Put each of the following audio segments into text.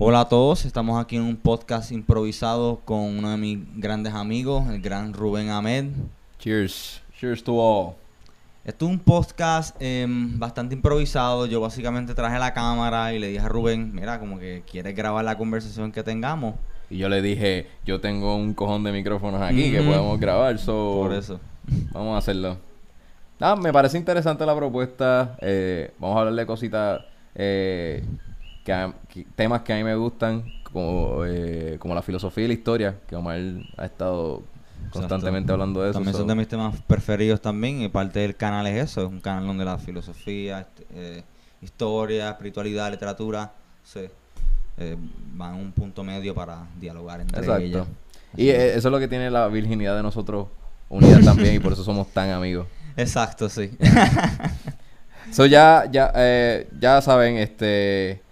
Hola a todos, estamos aquí en un podcast improvisado con uno de mis grandes amigos, el gran Rubén Ahmed. Cheers. Cheers to all. Esto es un podcast em, bastante improvisado. Yo básicamente traje la cámara y le dije a Rubén, mira, como que quieres grabar la conversación que tengamos. Y yo le dije, yo tengo un cojón de micrófonos aquí que podemos grabar, so... Por eso. Vamos a hacerlo. Ah, me parece interesante la propuesta. Eh, vamos a hablar de cositas, eh, que a- que- temas que a mí me gustan, como, eh, como la filosofía y la historia, que Omar ha estado constantemente Exacto. hablando de eso. También so- son de mis temas preferidos también y parte del canal es eso, es un canal donde la filosofía, est- eh, historia, espiritualidad, literatura, se eh, van a un punto medio para dialogar entre Exacto. ellas. Y eso es lo que tiene la virginidad de nosotros unida también y por eso somos tan amigos. Exacto, sí. So ya, ya, eh, ya saben, este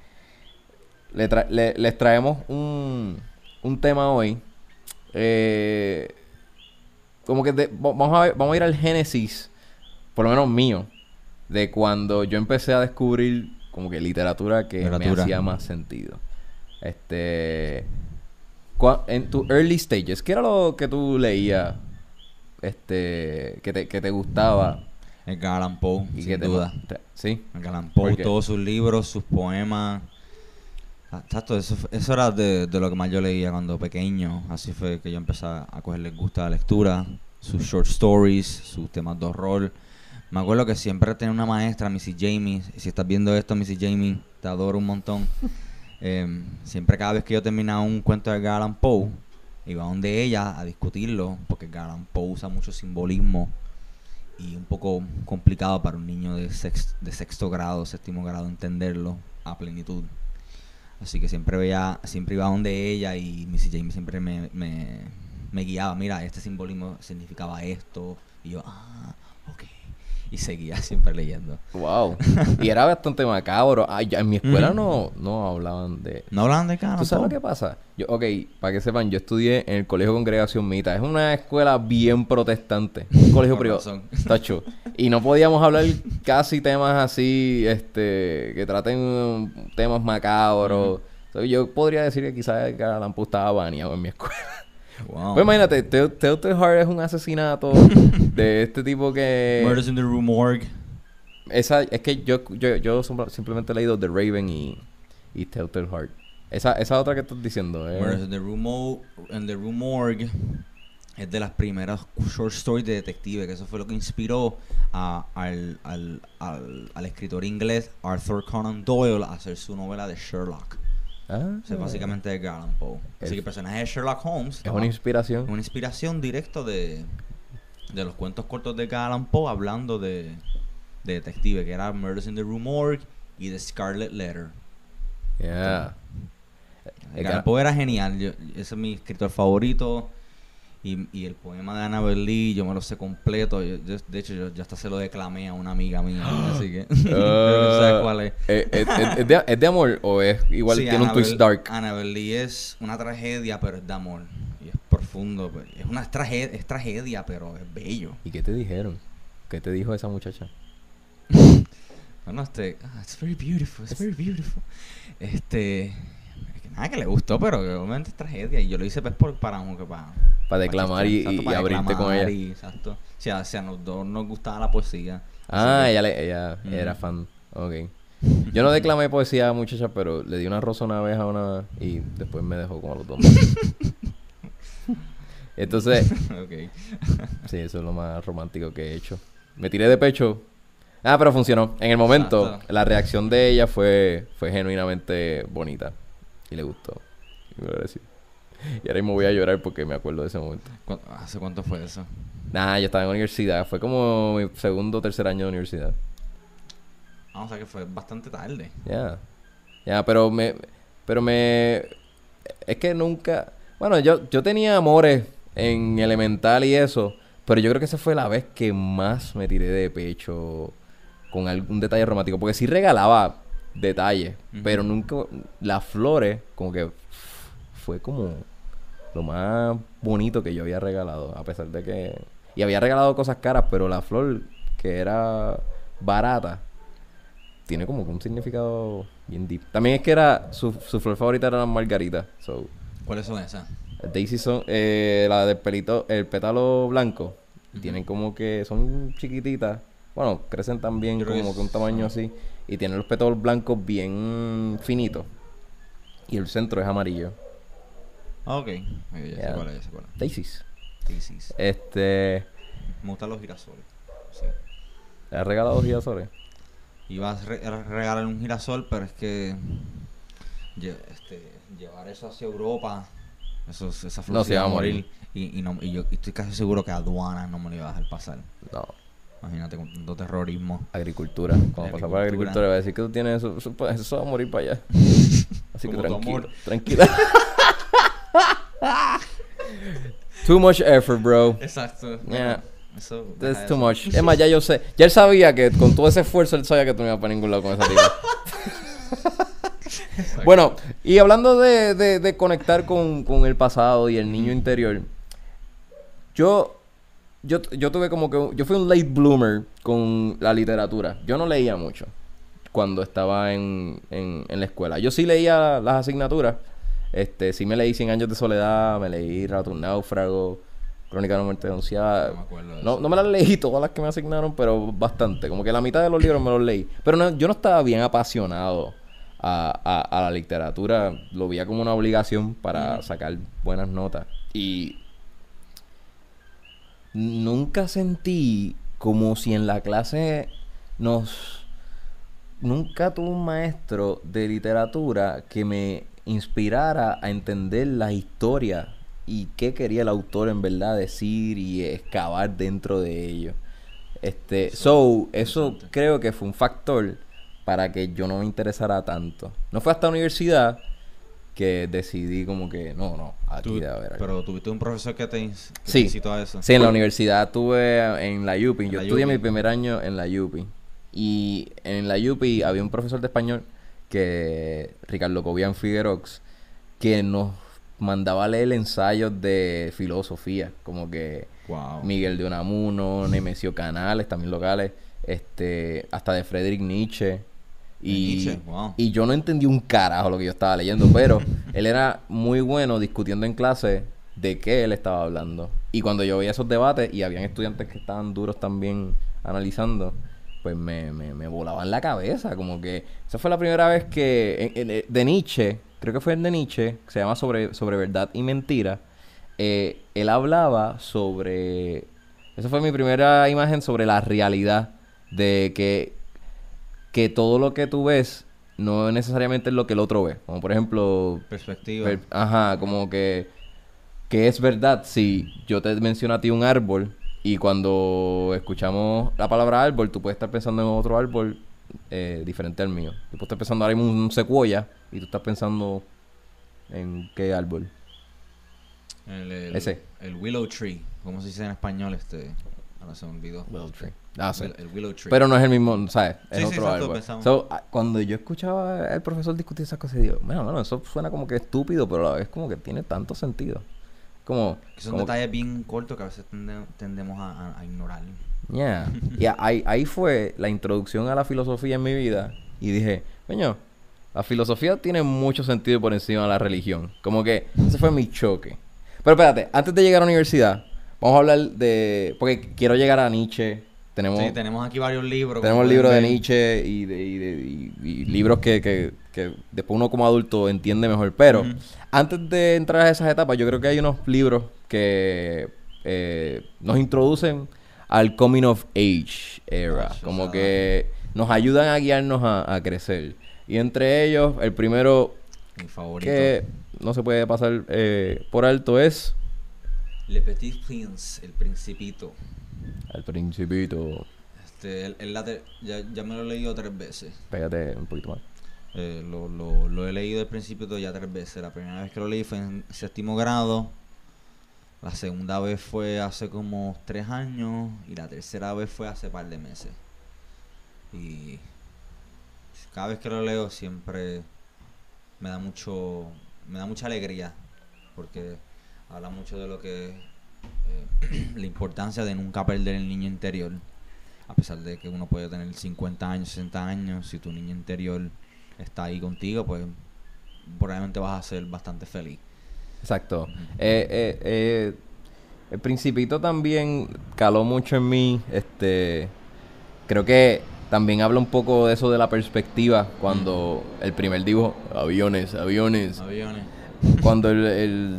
le tra- le- les traemos un, un tema hoy. Eh, como que de- va- vamos a ver- vamos a ir al génesis, por lo menos mío, de cuando yo empecé a descubrir como que literatura que me hacía más sentido. Este en tu early stages, ¿qué era lo que tú leías? Este, que te, que te gustaba Edgar Allan Poe, sin que duda. te- sí. Allan ¿Por Poe, todos sus libros, sus poemas. Ah, Exacto, eso, era de, de lo que más yo leía cuando pequeño. Así fue que yo empecé a cogerle gusto a la lectura. Sus short stories, sus temas de horror. Me acuerdo que siempre tenía una maestra, Missy Jamie. Si estás viendo esto, Missy Jamie, te adoro un montón. Em, siempre cada vez que yo terminaba un cuento de Edgar Allan Poe, iba donde ella a discutirlo, porque Edgar Allan Poe usa mucho simbolismo y un poco complicado para un niño de, sex- de sexto grado, séptimo grado entenderlo a plenitud. Así que siempre veía, siempre iba donde ella y Missy Jamie siempre me, me, me guiaba, mira, este simbolismo significaba esto, y yo, ah. Y seguía siempre leyendo. Wow. y era bastante macabro. Ay, en mi escuela no, no hablaban de... ¿No hablaban de cara? ¿Tú sabes lo que pasa? Yo, ok, para que sepan, yo estudié en el Colegio Congregación Mita. Es una escuela bien protestante. Un colegio privado. Tacho. Y no podíamos hablar casi temas así, este, que traten temas macabros. So, yo podría decir que quizás Allan estaba baneado en mi escuela. Wow. Pues imagínate, Tell- Telltale Heart es un asesinato de este tipo que... Murders in the Rue Morgue. Esa, es que yo, yo, yo sim- simplemente he leído The Raven y, y Telltale Heart. Esa, esa otra que estás diciendo, eh. Murders in the Rue, Mo- in the Rue Morgue es de las primeras short stories de detective, que eso fue lo que inspiró a- al, al, al, al escritor inglés Arthur Conan Doyle a hacer su novela de Sherlock. Ah, O sea, básicamente de Allan Poe. Así que el personaje de Sherlock Holmes es una inspiración. una inspiración directa de, de los cuentos cortos de Edgar Allan Poe hablando de, de detective, que era Murders in the Rue Morgue y The Scarlet Letter. Yeah. Edgar Allan Poe era genial, yo- ese es mi escritor favorito. Y, y el poema de Annabel Lee, yo me lo sé completo. yo- yo- de hecho, yo ya hasta se lo declamé a una amiga mía. así que. que Ah, sabes cuál es. eh, eh, eh, ¿es, de, es de amor o es igual Sí, tiene un twist dark? Annabel Lee es una tragedia, pero es de amor. Y es profundo. pues, Es una tragedia, es tragedia, pero es bello. ¿Y qué te dijeron? ¿Qué te dijo esa muchacha? Bueno, este. ah, it's very beautiful, it's very beautiful. Este. Es que le gustó, pero que obviamente es tragedia. Y yo lo hice pues por, para, como que para. Para declamar y, Exacto, y para abrirte con ella. y- exacto. Si a, si a los dos nos gustaba la poesía. Ah, que- ella, le- ella Mm. era fan. Ok. Yo no declamé poesía a muchacha, pero le di una rosa una vez a una y después me dejó como a los dos. Entonces, ok. sí, eso es lo más romántico que he hecho. Me tiré de pecho. Ah, pero funcionó. En el momento, Exacto. la reacción de ella fue, fue genuinamente bonita. Y le gustó. Y me agradeció. Y ahora mismo voy a llorar porque me acuerdo de ese momento. ¿Cu- ¿Hace cuánto fue eso? Nah, yo estaba en universidad. Fue como mi segundo o tercer año de universidad. Vamos a que fue bastante tarde. Ya. Ya, pero me. Pero me. Es que nunca. Bueno, yo, yo tenía amores en elemental y eso. Pero yo creo que esa fue la vez que más me tiré de pecho con algún detalle romántico. Porque sí regalaba detalles. Pero nunca. Las flores, como que. Fue como. Lo más bonito que yo había regalado. A pesar de que. Y había regalado cosas caras, pero la flor que era barata tiene como un significado Bien deep. También es que era su, su flor favorita era la margarita. So, ¿Cuáles son esas? Daisy son eh, la del pelito, el pétalo blanco. Tienen como que son chiquititas. Bueno, crecen también Yo como que un tamaño así. Y tienen los pétalos blancos bien finitos. Y el centro es amarillo. Ah, ok. Ya sé Yeah. cuál es, ya sé cuál es. Daisies. Daisies. Este. Me gustan los girasoles. Sí. ¿Le has regalado girasoles? Iba a re- a regalar un girasol, pero es que este, llevar eso hacia Europa, eso, esa flor No, se iba a morir. Y, y, no, y yo y estoy casi seguro que aduana no me lo iba a dejar pasar. No. Imagínate con tanto terrorismo. Agricultura. Cuando pasa por Agricultura. agricultura, va a decir que tú tienes eso. Eso, pues, eso va a morir para allá. Así que tranquilo. Tranquila. Too much effort, bro. Exacto. Yeah. Eso, That's too eso. much. Es más, ya yo sé. Ya él sabía que con todo ese esfuerzo él sabía que tú no ibas para ningún lado con esa tipa. bueno, y hablando de, de- de conectar con, con el pasado y el niño interior, yo, yo, yo tuve como que... Yo fui un late bloomer con la literatura. Yo no leía mucho cuando estaba en, en, en la escuela. Yo sí leía las asignaturas. Este, sí me leí Cien años de soledad, me leí Rato un náufrago, Crónica de una muerte denunciada. No me de no me las leí todas las que me asignaron, pero bastante. Como que la mitad de los libros me los leí. Pero no, yo no estaba bien apasionado a, a- a la literatura. Lo veía como una obligación para sacar buenas notas. Y nunca sentí como si en la clase nos... Nunca tuve un maestro de literatura que me inspirara a entender la historia y qué quería el autor en verdad decir y excavar dentro de ello. Este, so, eso creo que fue un factor para que yo no me interesara tanto. No fue hasta la universidad que decidí como que, no, no, aquí Tú- debe haber algo. pero tuviste un profesor que te, ins- que te Sí. incitó a eso. Sí, en la universidad tuve en la UPI. Yo la estudié UPI. mi primer año en la UPI. Y en la UPI había un profesor de español que, Ricardo Cobian Figuerox, que nos mandaba a leer ensayos de filosofía, como que Wow. Miguel de Unamuno, Nemesio Canales, también locales, este, hasta de Friedrich Nietzsche. Y, wow. y yo no entendí un carajo lo que yo estaba leyendo, pero él era muy bueno discutiendo en clase de qué él estaba hablando. Y cuando yo veía esos debates y habían estudiantes que estaban duros también analizando, pues me, me, me volaban la cabeza. Como que esa fue la primera vez que en- en- de Nietzsche, creo que fue el de Nietzsche, que se llama Sobre, sobre Verdad y Mentira. eh, él hablaba sobre... Esa fue mi primera imagen sobre la realidad de que que todo lo que tú ves no necesariamente es lo que el otro ve. Como por ejemplo, Perspectiva. per- ajá, como que que es verdad si yo te menciono a ti un árbol y cuando escuchamos la palabra árbol, tú puedes estar pensando en otro árbol eh, diferente al mío. Tú puedes estar pensando ahora en un secuoya y tú estás pensando en qué árbol. El, el- Ese. el Willow Tree. ¿Cómo se dice en español? Este. Ahora se me olvidó. Ah, sí. El, el Willow Tree. Pero no es el mismo, ¿sabes? Es Sí, sí, otro árbol. pensamos. So, ah, cuando yo escuchaba al profesor discutir esas cosas, digo, bueno, bueno, eso suena como que estúpido, pero a la vez como que tiene tanto sentido. Como, Que son como- detalles bien cortos que a veces tende- tendemos a, a- a ignorar. Yeah. Y ahí, ahí fue la introducción a la filosofía en mi vida. Y dije, coño, la filosofía tiene mucho sentido por encima de la religión. Como que ese fue mi choque. Pero espérate, antes de llegar a la universidad, vamos a hablar de... Porque quiero llegar a Nietzsche. Tenemos, Sí, tenemos aquí varios libros. tenemos libros de. Nietzsche y, de, y, de- y- y libros que, que, que después uno como adulto entiende mejor. Pero antes de entrar a esas etapas, yo creo que hay unos libros que eh, nos introducen al coming of age era. Como que nos ayudan a guiarnos a, a crecer. Y entre ellos, el primero Mi favorito. que no se puede pasar eh, por alto es Le Petit Prince, el Principito. El Principito. Este, el, el ya, ya me lo he leído tres veces. Pégate un poquito más. Eh, lo, lo, lo he leído el Principito ya tres veces. La primera vez que lo leí fue en séptimo grado. La segunda vez fue hace como tres años. Y la tercera vez fue hace par de meses. Y cada vez que lo leo siempre me da mucho me da mucha alegría porque habla mucho de lo que eh, la importancia de nunca perder el niño interior a pesar de que uno puede tener 50 años 60 años si tu niño interior está ahí contigo, pues probablemente vas a ser bastante feliz. Exacto. Eh, eh, eh, el principito también caló mucho en mí. Este, creo que también habla un poco de eso de la perspectiva cuando el primer dibujo, aviones, aviones. Aviones. Cuando el, el,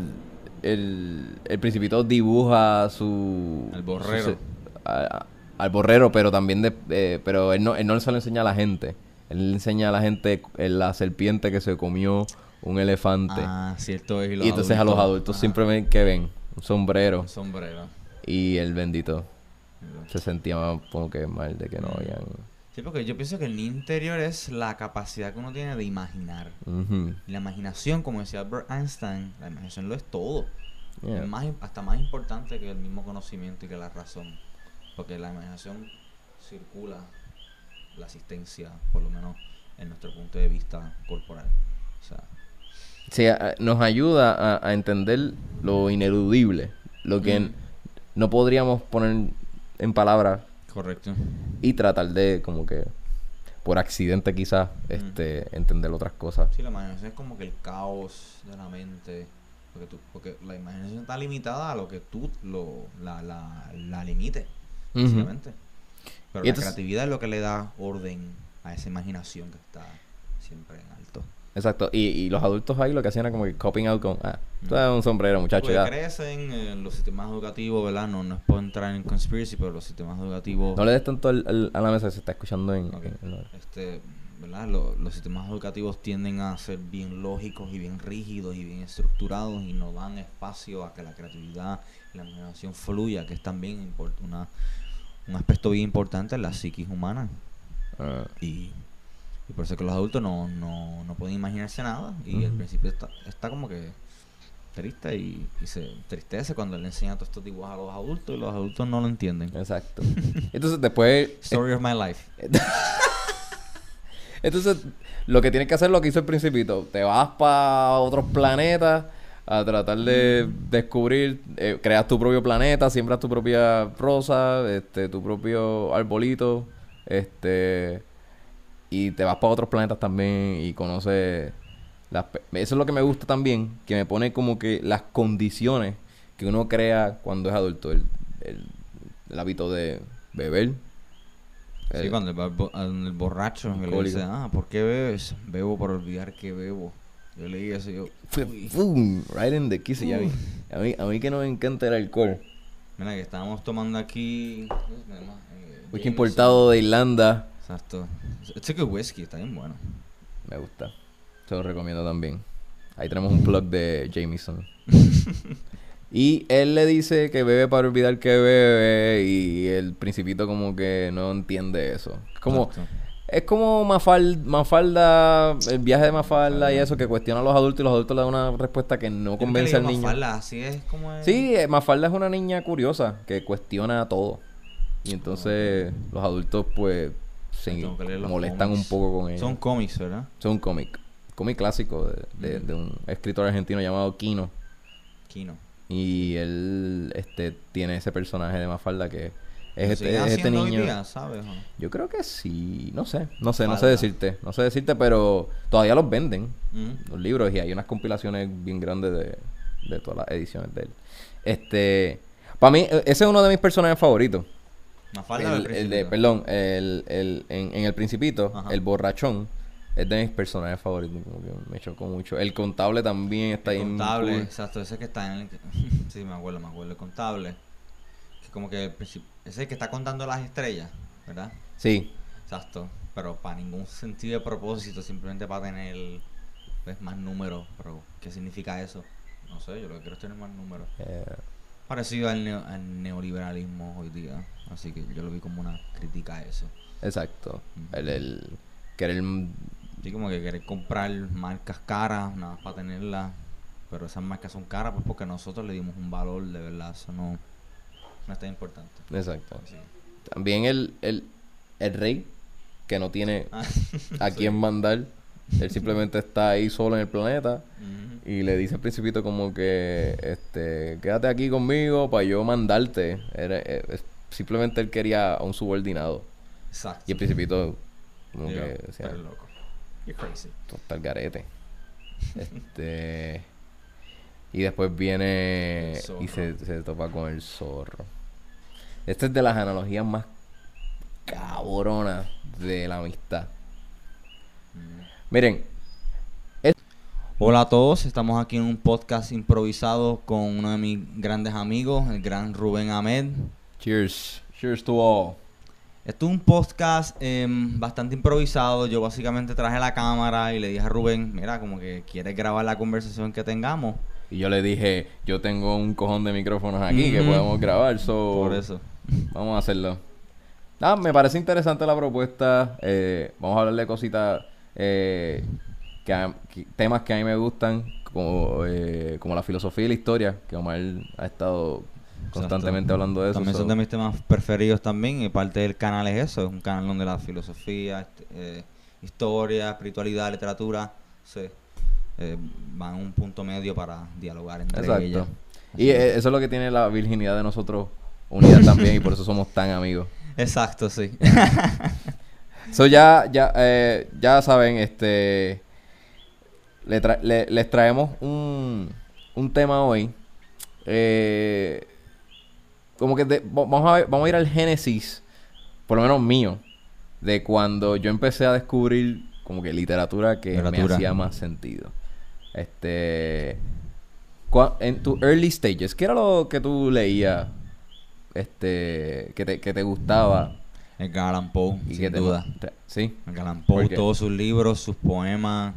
el, el principito dibuja su... El borrero. su- a- a- al borrero, pero también de... eh, pero él no, él no se lo enseña a la gente. Él le enseña a la gente la serpiente que se comió un elefante. Ah, cierto es. y entonces a los adultos ajá, simplemente que ven un sombrero Un sombrero. y el bendito se sentía como que mal de que no habían... Sí, porque yo pienso que el niño interior es la capacidad que uno tiene de imaginar. Y la imaginación, como decía Albert Einstein, la imaginación lo es todo. Yeah. Es más, hasta más importante que el mismo conocimiento y que la razón. Porque la imaginación circula la asistencia, por lo menos en nuestro punto de vista corporal. O sea, Sí, a- nos ayuda a, a entender lo ineludible, lo que Mm. no podríamos poner en palabras correcto. y tratar de como que por accidente quizás este entender otras cosas. Sí, la imaginación es como que el caos de la mente. Porque, tú, porque la imaginación está limitada a lo que tú lo, la, la, la limites, básicamente. Pero Y la entonces- creatividad es lo que le da orden a esa imaginación que está siempre en alto. Exacto. Y, y los adultos ahí lo que hacían era como que coping out con, ah, tú eres un sombrero, muchacho, Porque ya. crecen en los sistemas educativos, ¿verdad? No, no es por entrar en conspiracy, pero los sistemas educativos... No le des tanto al- al- a la mesa que se está escuchando en... Ok. en- en- este, ¿verdad? Lo- los sistemas educativos tienden a ser bien lógicos y bien rígidos y bien estructurados y no dan espacio a que la creatividad y la imaginación fluya, que es también una, un aspecto bien importante en la psiquis humana. ah, Y, y por eso que los adultos no, no, no pueden imaginarse nada y al principio está, está como que triste y, y se tristece cuando le enseña todos estos dibujos a los adultos y los adultos no lo entienden. exacto. Entonces después... Story of my life. Entonces, lo que tienes que hacer es lo que hizo el principito. Te vas para otros planetas a tratar de descubrir, eh, creas tu propio planeta, siembras tu propia rosa, este, tu propio arbolito, este, y te vas para otros planetas también y conoces las... Eso es lo que me gusta también, que me pone como que las condiciones que uno crea cuando es adulto, el, el, el hábito de beber. Sí, cuando el, borracho le dice, ah, ¿por qué bebes? Bebo por olvidar que bebo. Yo leí eso y yo, boom, right in the kiss. y a, mí, a, mí, a mí que no me encanta el alcohol. Mira que estábamos tomando aquí... Eh, Whisky Jameson. importado de Irlanda. Exacto. It's a good whisky, está bien bueno. Me gusta. Se lo recomiendo también. Ahí tenemos un plug de Jameson. y él le dice que bebe para olvidar que bebe. Y el principito como que no entiende eso. Es como... Exacto. Es como Mafal- Mafalda, el viaje de Mafalda y eso que cuestiona a los adultos y los adultos le dan una respuesta que no convence al niño. Mafalda, así es como es. Sí, eh, Mafalda es una niña curiosa que cuestiona todo. Y entonces los adultos pues se molestan cómics. un poco con ella. Son cómics, ¿verdad? Son un cómic. Clásico de, de- Ujú. de un escritor argentino llamado Kino. Kino. Y él este tiene ese personaje de Mafalda que es ¿Lo este, es este niño. día, ¿sabes? no? Yo creo que sí, no sé, no sé, no sé decirte, no sé decirte, pero todavía los venden, los libros, y hay unas compilaciones bien grandes de, de todas las ediciones de él. Este, para mí, e- ese es uno de mis personajes favoritos. Mafalda El, de, perdón, el, el, en, en El Principito, Ajá. el borrachón, es de mis personajes favoritos, como que me chocó mucho. El contable también está ahí. El contable, exacto, ese que está en el... sí, me acuerdo, me acuerdo, el contable. Que como que el princip- ese es el que está contando las estrellas, ¿verdad? Sí, Exacto, pero para ningún sentido de propósito, simplemente para tener pues, más números. Pero, ¿qué significa eso? No sé, yo lo que quiero es tener más números. eh, Parecido al, neo- al neoliberalismo hoy día. Así que yo lo vi como una crítica a eso. exacto. Ujú. El, el, querer Sí, como que querer comprar marcas caras, nada más para tenerlas. Pero esas marcas son caras pues porque nosotros le dimos un valor, de verdad. Eso no, no es tan importante. Exacto. Sí. También el, el, el rey, que no tiene Ah, a sí. quién mandar. Él simplemente está ahí solo en el planeta. Y le dice al principito como que, este, quédate aquí conmigo para yo mandarte. Era, eh, simplemente él quería a un subordinado. Exacto. Y el principito como que decía, "Eres loco. You're crazy. Total garete. este. Y después viene y se, se topa con el zorro. Esta es de las analogías más cabronas de la amistad. Miren, Hola a todos, estamos aquí en un podcast improvisado con uno de mis grandes amigos, el gran Rubén Ahmed. cheers. Cheers to all. Esto es un podcast em, bastante improvisado. Yo básicamente traje la cámara y le dije a Rubén, mira, como que quieres grabar la conversación que tengamos. Y yo le dije, yo tengo un cojón de micrófonos aquí que podemos grabar, so Por eso. vamos a hacerlo. Ah, me parece interesante la propuesta. eh, vamos a hablar de cositas, eh, que a- que- temas que a mí me gustan, como, eh, como la filosofía y la historia, que Omar ha estado constantemente Exacto. hablando de eso. También so- son de mis temas preferidos también. Y parte del canal es eso. Es un canal donde la filosofía, este, eh, historia, espiritualidad, literatura, se, eh, van a un punto medio para dialogar entre Exacto. ellas. Y eso es lo que tiene la virginidad de nosotros unida también y por eso somos tan amigos. Exacto, sí. So ya, ya, eh, ya saben, este, le tra- le- les traemos un, un tema hoy. eh, como que de- va- vamos a ver- vamos a ir al génesis, por lo menos mío, de cuando yo empecé a descubrir como que literatura que me hacía más sentido. Este, en tu early stages, ¿qué era lo que tú leías, este, que te, que te gustaba Edgar Allan Poe, y sin duda. te- sí? Edgar Allan ¿Por Poe, todos sus libros, sus poemas.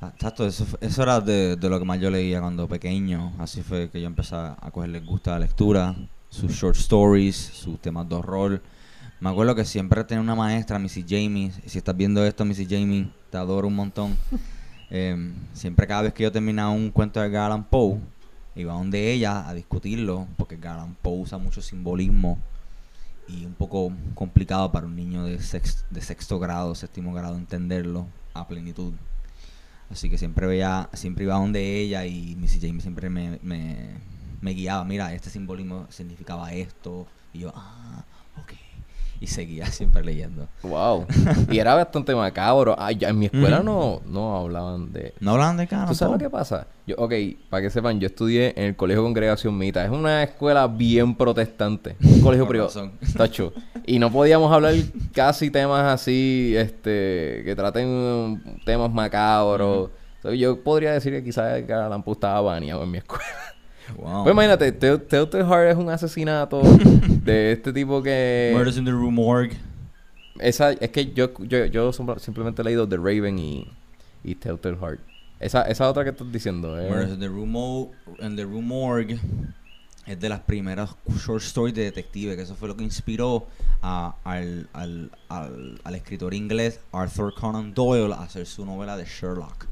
Exacto, eso, era de, de lo que más yo leía cuando pequeño. Así fue que yo empecé a cogerle gusto a la lectura. Sus short stories, sus temas de horror. Me acuerdo que siempre tenía una maestra, Missy Jamie. Si estás viendo esto, Missy Jamie, te adoro un montón. Em, siempre cada vez que yo terminaba un cuento de Edgar Allan Poe, iba donde ella a discutirlo, porque Edgar Allan Poe usa mucho simbolismo y un poco complicado para un niño de, sex- de sexto grado, séptimo grado entenderlo a plenitud. Así que siempre veía, siempre iba donde ella y Missy Jamie siempre me, me, me guiaba, mira, este simbolismo significaba esto, y yo, ah, ok. Y seguía siempre leyendo. Wow. y era bastante macabro. Ay, ya en mi escuela Ujú. no, no hablaban de... ¿No hablaban de cara? ¿Tú sabes lo que pasa? Yo, ok, para que sepan, yo estudié en el Colegio Congregación Mita. Es una escuela bien protestante. Un colegio privado. Tacho. Y no podíamos hablar casi temas así, este, que traten temas macabros. So, yo podría decir que quizás Allan estaba baneado en mi escuela. Wow. Pues imagínate, Tell- Telltale Heart es un asesinato de este tipo que... Murders in the Rue Morgue. Esa, es que yo, yo, yo sim- simplemente he leído The Raven y, y Telltale Heart. Esa, esa otra que estás diciendo, eh. Murders in the Rue, in the Rue Morgue es de las primeras short stories de detective, que eso fue lo que inspiró a- al, al, al, al escritor inglés Arthur Conan Doyle a hacer su novela de Sherlock.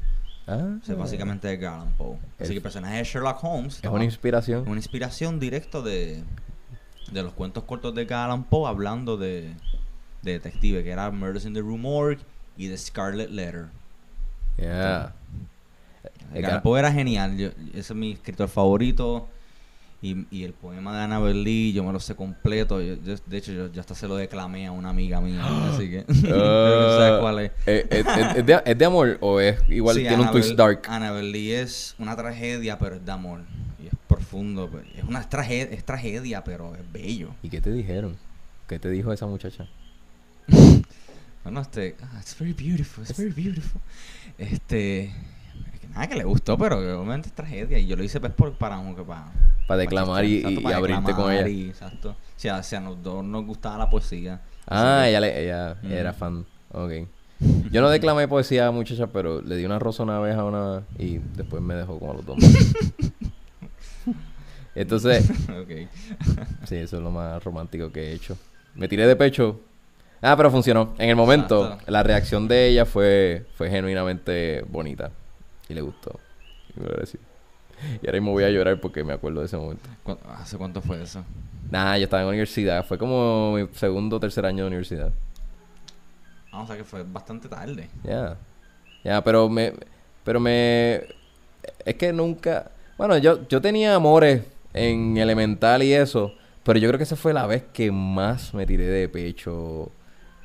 Ah, O sea, básicamente de Edgar Allan Poe. Así que el personaje de Sherlock Holmes es una inspiración. una inspiración directa de, de los cuentos cortos de Edgar Allan Poe hablando de, de detective, que era Murders in the Rue Morgue y The Scarlet Letter. Yeah. Edgar Allan Poe era genial, yo- ese es mi escritor favorito. Y, y el poema de Annabel Lee, yo me lo sé completo. yo- yo- de hecho, yo, yo hasta se lo declamé a una amiga mía. así que. creo que sabes cuál es. Eh, eh, eh, ¿es, de, es de amor o es igual Sí, tiene un twist dark? Annabel Lee es una tragedia, pero es de amor. Y es profundo. pues, Es una tragedia, es tragedia, pero es bello. ¿Y qué te dijeron? ¿Qué te dijo esa muchacha? Bueno, este. ah, it's very beautiful, it's very beautiful. Este. Es que nada que le gustó, pero obviamente es tragedia. Y yo lo hice pues por, para, que para. Para declamar y, exacto, y- y para abrirte con ella. y- exacto. O sea, si a los dos nos gustaba la poesía. Ah, que- ella, le- ella Mm. era fan. Ok. Yo no declamé poesía a muchacha, pero le di una rosa una vez a una y después me dejó como a los dos. Entonces, ok. sí, eso es lo más romántico que he hecho. Me tiré de pecho. Ah, pero funcionó. En el momento, Exacto. la reacción de ella fue, fue genuinamente bonita. Y le gustó. Y me agradeció. Y ahora mismo voy a llorar porque me acuerdo de ese momento. ¿Cu- ¿Hace cuánto fue eso? Nah, yo estaba en la universidad. Fue como mi segundo o tercer año de universidad. Ah, o sea que fue bastante tarde. Ya. Ya, pero me... Pero me... Es que nunca... Bueno, yo, yo tenía amores en elemental y eso. Pero yo creo que esa fue la vez que más me tiré de pecho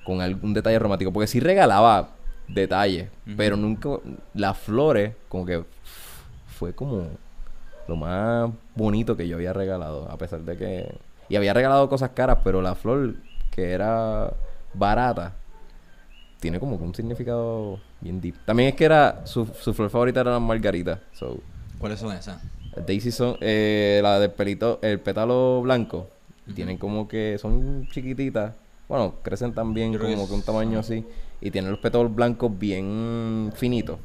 con algún detalle romántico. Porque sí regalaba detalles. Pero nunca, las flores, como que fue como lo más bonito que yo había regalado. A pesar de que. Y había regalado cosas caras, pero la flor, que era barata, tiene como un significado bien deep. También es que era. Su, su flor favorita era la margarita. So, ¿Cuáles son esas? Daisy son. eh, la del pelito. El pétalo blanco. Tienen como que. Son chiquititas. Bueno, crecen también creo que como que un tamaño así. Y tienen los pétalos blancos bien finitos.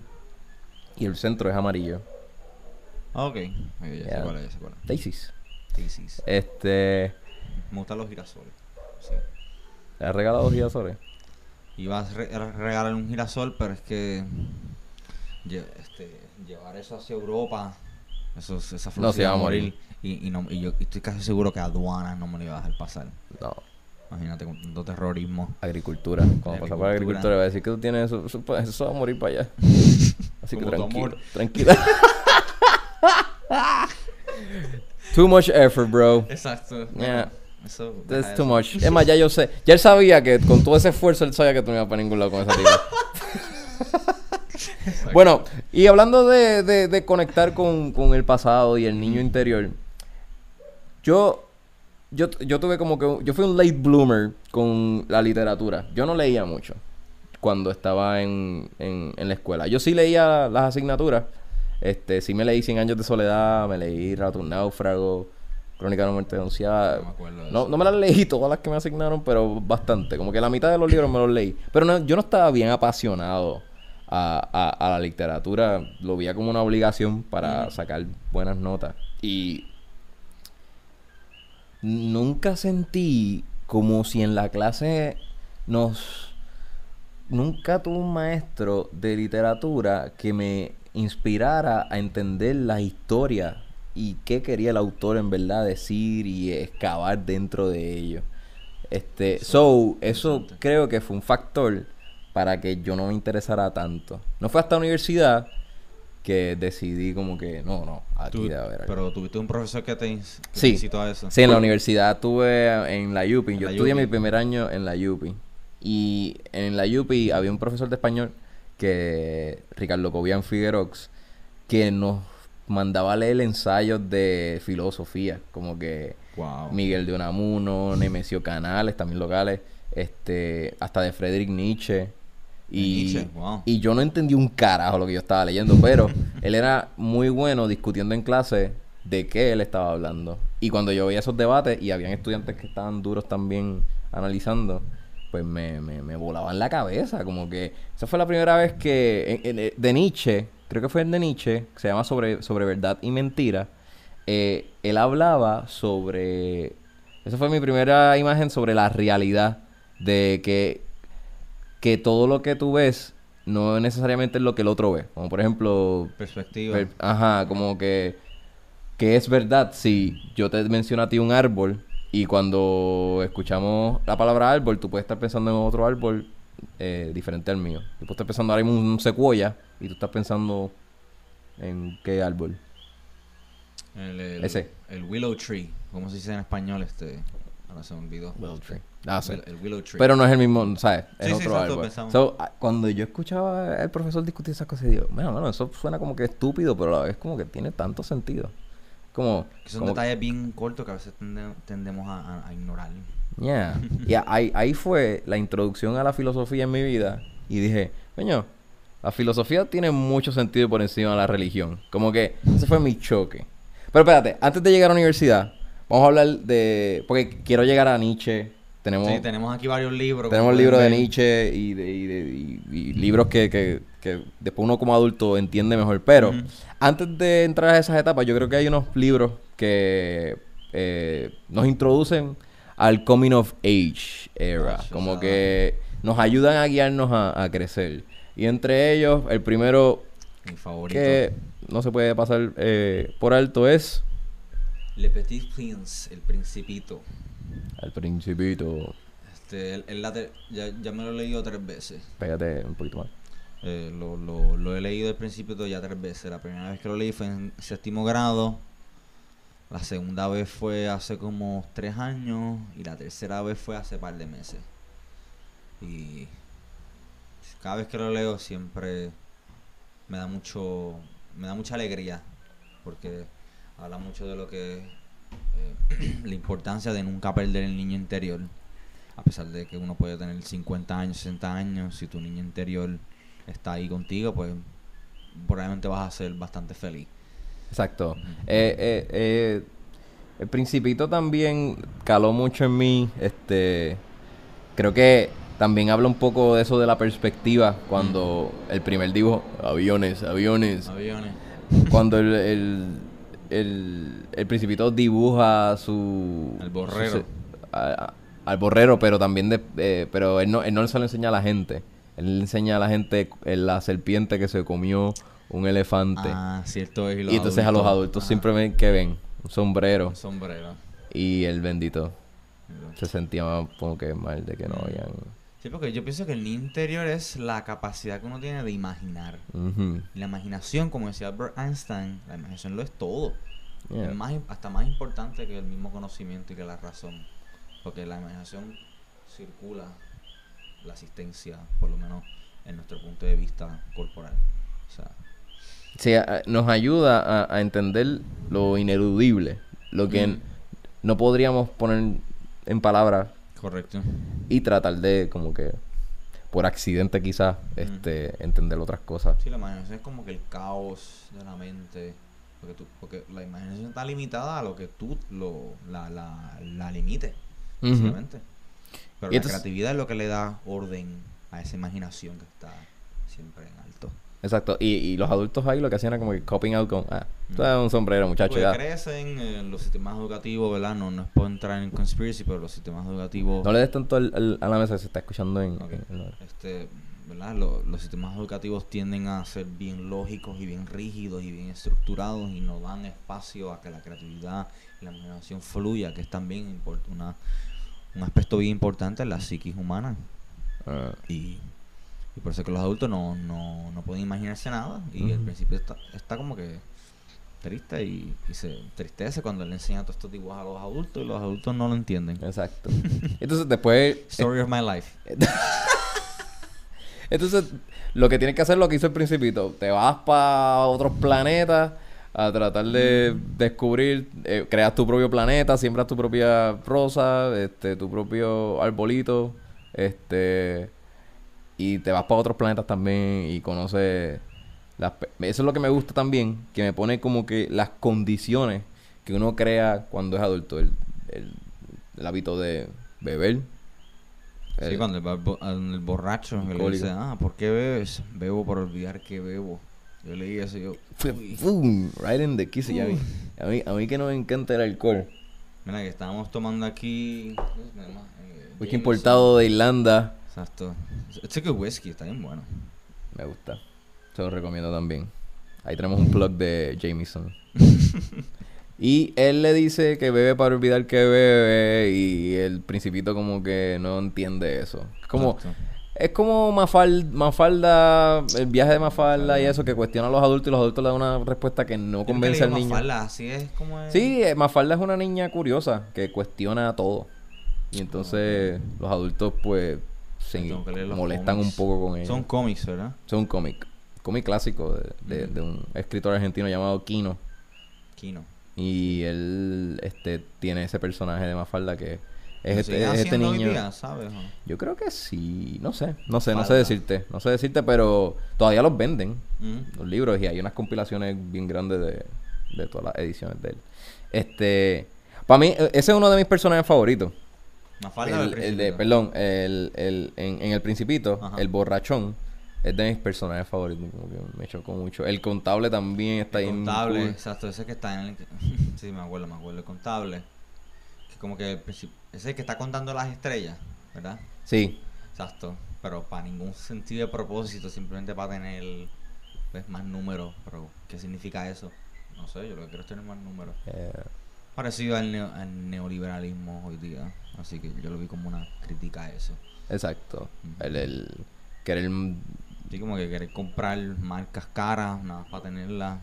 Y el centro es amarillo. Ah, ok. Ok, ya sé Yeah. cuál es, ya sé cuál es. Daisies. Daisies. Este. Me gustan los girasoles. Sí. ¿Le has regalado girasoles? Iba a re- a regalar un girasol, pero es que este, llevar eso hacia Europa, eso, esa flor No, se iba a morir. Y, y, no, y yo estoy casi seguro que aduanas no me lo iba a dejar pasar. No. Imagínate con terrorismo. Agricultura. Cuando pasa por Agricultura. agricultura, va a decir que tú tienes eso. Eso, eso va a morir para allá. Así que tranquilo. Tranquila. Too much effort, bro. Exacto. Yeah. Eso, That's too eso. much. Es más, ya yo sé. Ya él sabía que con todo ese esfuerzo él sabía que tú no ibas para ningún lado con esa tipa. bueno, y hablando de, de- de conectar con, con el pasado y el niño interior, yo, yo, yo tuve como que... Yo fui un late bloomer con la literatura. Yo no leía mucho cuando estaba en, en, en la escuela. Yo sí leía las asignaturas. Este, sí me leí Cien años de soledad, me leí Rato un náufrago, Crónica de una muerte denunciada. No me acuerdo de No, eso. no me las leí todas las que me asignaron, pero bastante. Como que la mitad de los libros me los leí. Pero no- yo no estaba bien apasionado a, a- a la literatura. Lo veía como una obligación para sacar buenas notas. Y nunca sentí como si en la clase nos... Nunca tuve un maestro de literatura que me inspirara a entender la historia y qué quería el autor en verdad decir y excavar dentro de ello. Este, so, eso creo que fue un factor para que yo no me interesara tanto. No fue hasta la universidad que decidí como que, no, no, aquí Tú- debe haber algo. pero tuviste un profesor que te, Sí. incitó a eso. Sí, en la universidad tuve en la UPI. Yo la estudié mi primer año en la UPI. Y en la UPI había un profesor de español que, Ricardo Cobian Figuerox, que nos mandaba a leer ensayos de filosofía, como que Wow. Miguel de Unamuno, Nemesio Canales, también locales, este, hasta de Friedrich Nietzsche. Y, Nietzsche, wow. y yo no entendí un carajo lo que yo estaba leyendo, pero él era muy bueno discutiendo en clase de qué él estaba hablando. Y cuando yo veía esos debates y habían estudiantes que estaban duros también analizando, pues me, me, me volaban la cabeza. Como que esa fue la primera vez que en- en- de Nietzsche, creo que fue el de Nietzsche, que se llama Sobre, sobre Verdad y Mentira. eh, él hablaba sobre... Esa fue mi primera imagen sobre la realidad de que, que todo lo que tú ves no necesariamente es lo que el otro ve. Como por ejemplo, Perspectiva. Per- ajá, como que, que es verdad si yo te menciono a ti un árbol y cuando escuchamos la palabra árbol, tú puedes estar pensando en otro árbol eh, diferente al mío. Yo puedo estar pensando ahora en un secuoya y tú estás pensando en qué árbol. El, el- Ese. el Willow Tree. ¿Cómo se dice en español? Este. Ahora se me olvidó. Ah, sí. El, el Willow Tree. Pero no es el mismo, ¿sabes? Es Sí, sí, otro árbol. pensamos. So, a- cuando yo escuchaba al profesor discutir esas cosas, digo, bueno, bueno, eso suena como que estúpido, pero a la vez como que tiene tanto sentido. Como, Que son como detalles bien cortos que a veces tende- tendemos a, a- a ignorar. Yeah. Y ahí, ahí fue la introducción a la filosofía en mi vida. Y dije, coño, la filosofía tiene mucho sentido por encima de la religión. Como que ese fue mi choque. Pero espérate, antes de llegar a la universidad, vamos a hablar de... Porque quiero llegar a Nietzsche. Tenemos, Sí, tenemos aquí varios libros. tenemos libros de. Nietzsche y, de, y, de- y- y libros que, que, que después uno como adulto entiende mejor. Pero antes de entrar a esas etapas, yo creo que hay unos libros que eh, nos introducen al coming of age era. Como o sea, que nos ayudan a guiarnos a, a crecer. Y entre ellos, el primero Mi favorito. que no se puede pasar eh, por alto es Le Petit Prince, el Principito. El Principito. Este, el- el ya, ya me lo he leído tres veces. Pégate un poquito más. Eh, lo, lo, lo he leído el Principito ya tres veces. La primera vez que lo leí fue en séptimo grado. La segunda vez fue hace como tres años. Y la tercera vez fue hace par de meses. Y cada vez que lo leo siempre me da mucho, me da mucha alegría, porque habla mucho de lo que eh, la importancia de nunca perder el niño interior, a pesar de que uno puede tener 50 años, 60 años, si tu niño interior está ahí contigo, pues probablemente vas a ser bastante feliz. Exacto. Eh, eh, eh, el principito también caló mucho en mí. Este, creo que también habla un poco de eso de la perspectiva cuando el primer dibujo, aviones, aviones. Aviones. Cuando el, el, el, el principito dibuja su... El borrero. su- a- a- al borrero, pero también de... eh, pero él no, él no se lo enseña a la gente. Él le enseña a la gente la serpiente que se comió un elefante. Ah, cierto es. y entonces a los adultos ajá, simplemente que ven un sombrero Un sombrero. y el bendito se sentía como que mal de que no habían... Sí, porque yo pienso que el niño interior es la capacidad que uno tiene de imaginar. Y la imaginación, como decía Albert Einstein, la imaginación lo es todo. Yeah. Es más, hasta más importante que el mismo conocimiento y que la razón. Porque la imaginación circula la asistencia, por lo menos en nuestro punto de vista corporal. O sea, Sí, a- nos ayuda a, a entender lo ineludible, lo que Mm. no podríamos poner en palabras correcto. y tratar de como que por accidente quizás este entender otras cosas. Sí, la imaginación es como que el caos de la mente. Porque, tú, porque la imaginación está limitada a lo que tú lo, la, la, la limites, básicamente. Pero Y la entonces- creatividad es lo que le da orden a esa imaginación que está siempre en alto. Exacto. Y, y los adultos ahí lo que hacían era como que coping out con, ah, tú eres un sombrero, muchacho, Porque ya. crecen en los sistemas educativos, ¿verdad? No, no es por entrar en conspiracy, pero los sistemas educativos... No le des tanto al- a la mesa, se está escuchando en... Ok. en- en- este, ¿verdad? Lo- los sistemas educativos tienden a ser bien lógicos y bien rígidos y bien estructurados y no dan espacio a que la creatividad y la imaginación fluya, que es también una, un aspecto bien importante en la psiquis humana. ah, Y, y por eso que los adultos no, no, no pueden imaginarse nada y al Ujú. principio está, está como que triste y, y se tristece cuando le enseña todos estos dibujos a los adultos y los adultos no lo entienden. exacto. Entonces después... Story of my life. Entonces, lo que tienes que hacer es lo que hizo el principito. Te vas para otros planetas a tratar de descubrir, eh, creas tu propio planeta, siembras tu propia rosa, este, tu propio arbolito, este, y te vas para otros planetas también y conoces las... Eso es lo que me gusta también, que me pone como que las condiciones que uno crea cuando es adulto, el, el, el hábito de beber. Sí, el- cuando el, bo- el borracho que le dice, ah, ¿por qué bebes? Bebo por olvidar que bebo. Yo leí eso y yo, right in the kiss. y a, mí, a, mí, a mí que no me encanta el alcohol. Mira que estábamos tomando aquí... Eh, Whisky Jameson. importado de Irlanda. Exacto. A good whisky, está bien bueno. Me gusta. Se lo recomiendo también. Ahí tenemos un plug de Jameson. y él le dice que bebe para olvidar que bebe. Y el principito como que no entiende eso. Es como... Exacto. Es como Mafal- Mafalda, el viaje de Mafalda y eso, que cuestiona a los adultos y los adultos le dan una respuesta que no convence leí al niño. Mafalda, así es como es. Sí, eh, Mafalda es una niña curiosa que cuestiona todo. Y entonces los adultos pues se molestan cómics. un poco con ella. Son cómics, ¿verdad? Son un cómic. Clásico de, de- un escritor argentino llamado Kino. Kino. Y él este tiene ese personaje de Mafalda que es ¿Lo este, es este niño. Yo creo que sí, no sé, no sé, no sé decirte, no sé decirte, pero todavía los venden, Mm. los libros, y hay unas compilaciones bien grandes de, de todas las ediciones de él. Este, para mí, e- ese es uno de mis personajes favoritos. Mafalda El, el el de, perdón, el, el, en, en El Principito, Ajá. el borrachón, es de mis personajes favoritos, como que me chocó mucho. El contable también está ahí El contable, cool. exacto, ese que está en el... sí, me acuerdo, me acuerdo, el contable. Que como que el princip- ese que está contando las estrellas, ¿verdad? Sí, Exacto, pero para ningún sentido de propósito, simplemente para tener pues, más números. Pero, ¿qué significa eso? No sé, yo lo que quiero es tener más números. eh, Parecido al, neo- al neoliberalismo hoy día. Así que yo lo vi como una crítica a eso. exacto. Ujú. El, el querer Sí, como que querer comprar marcas caras, nada más para tenerlas.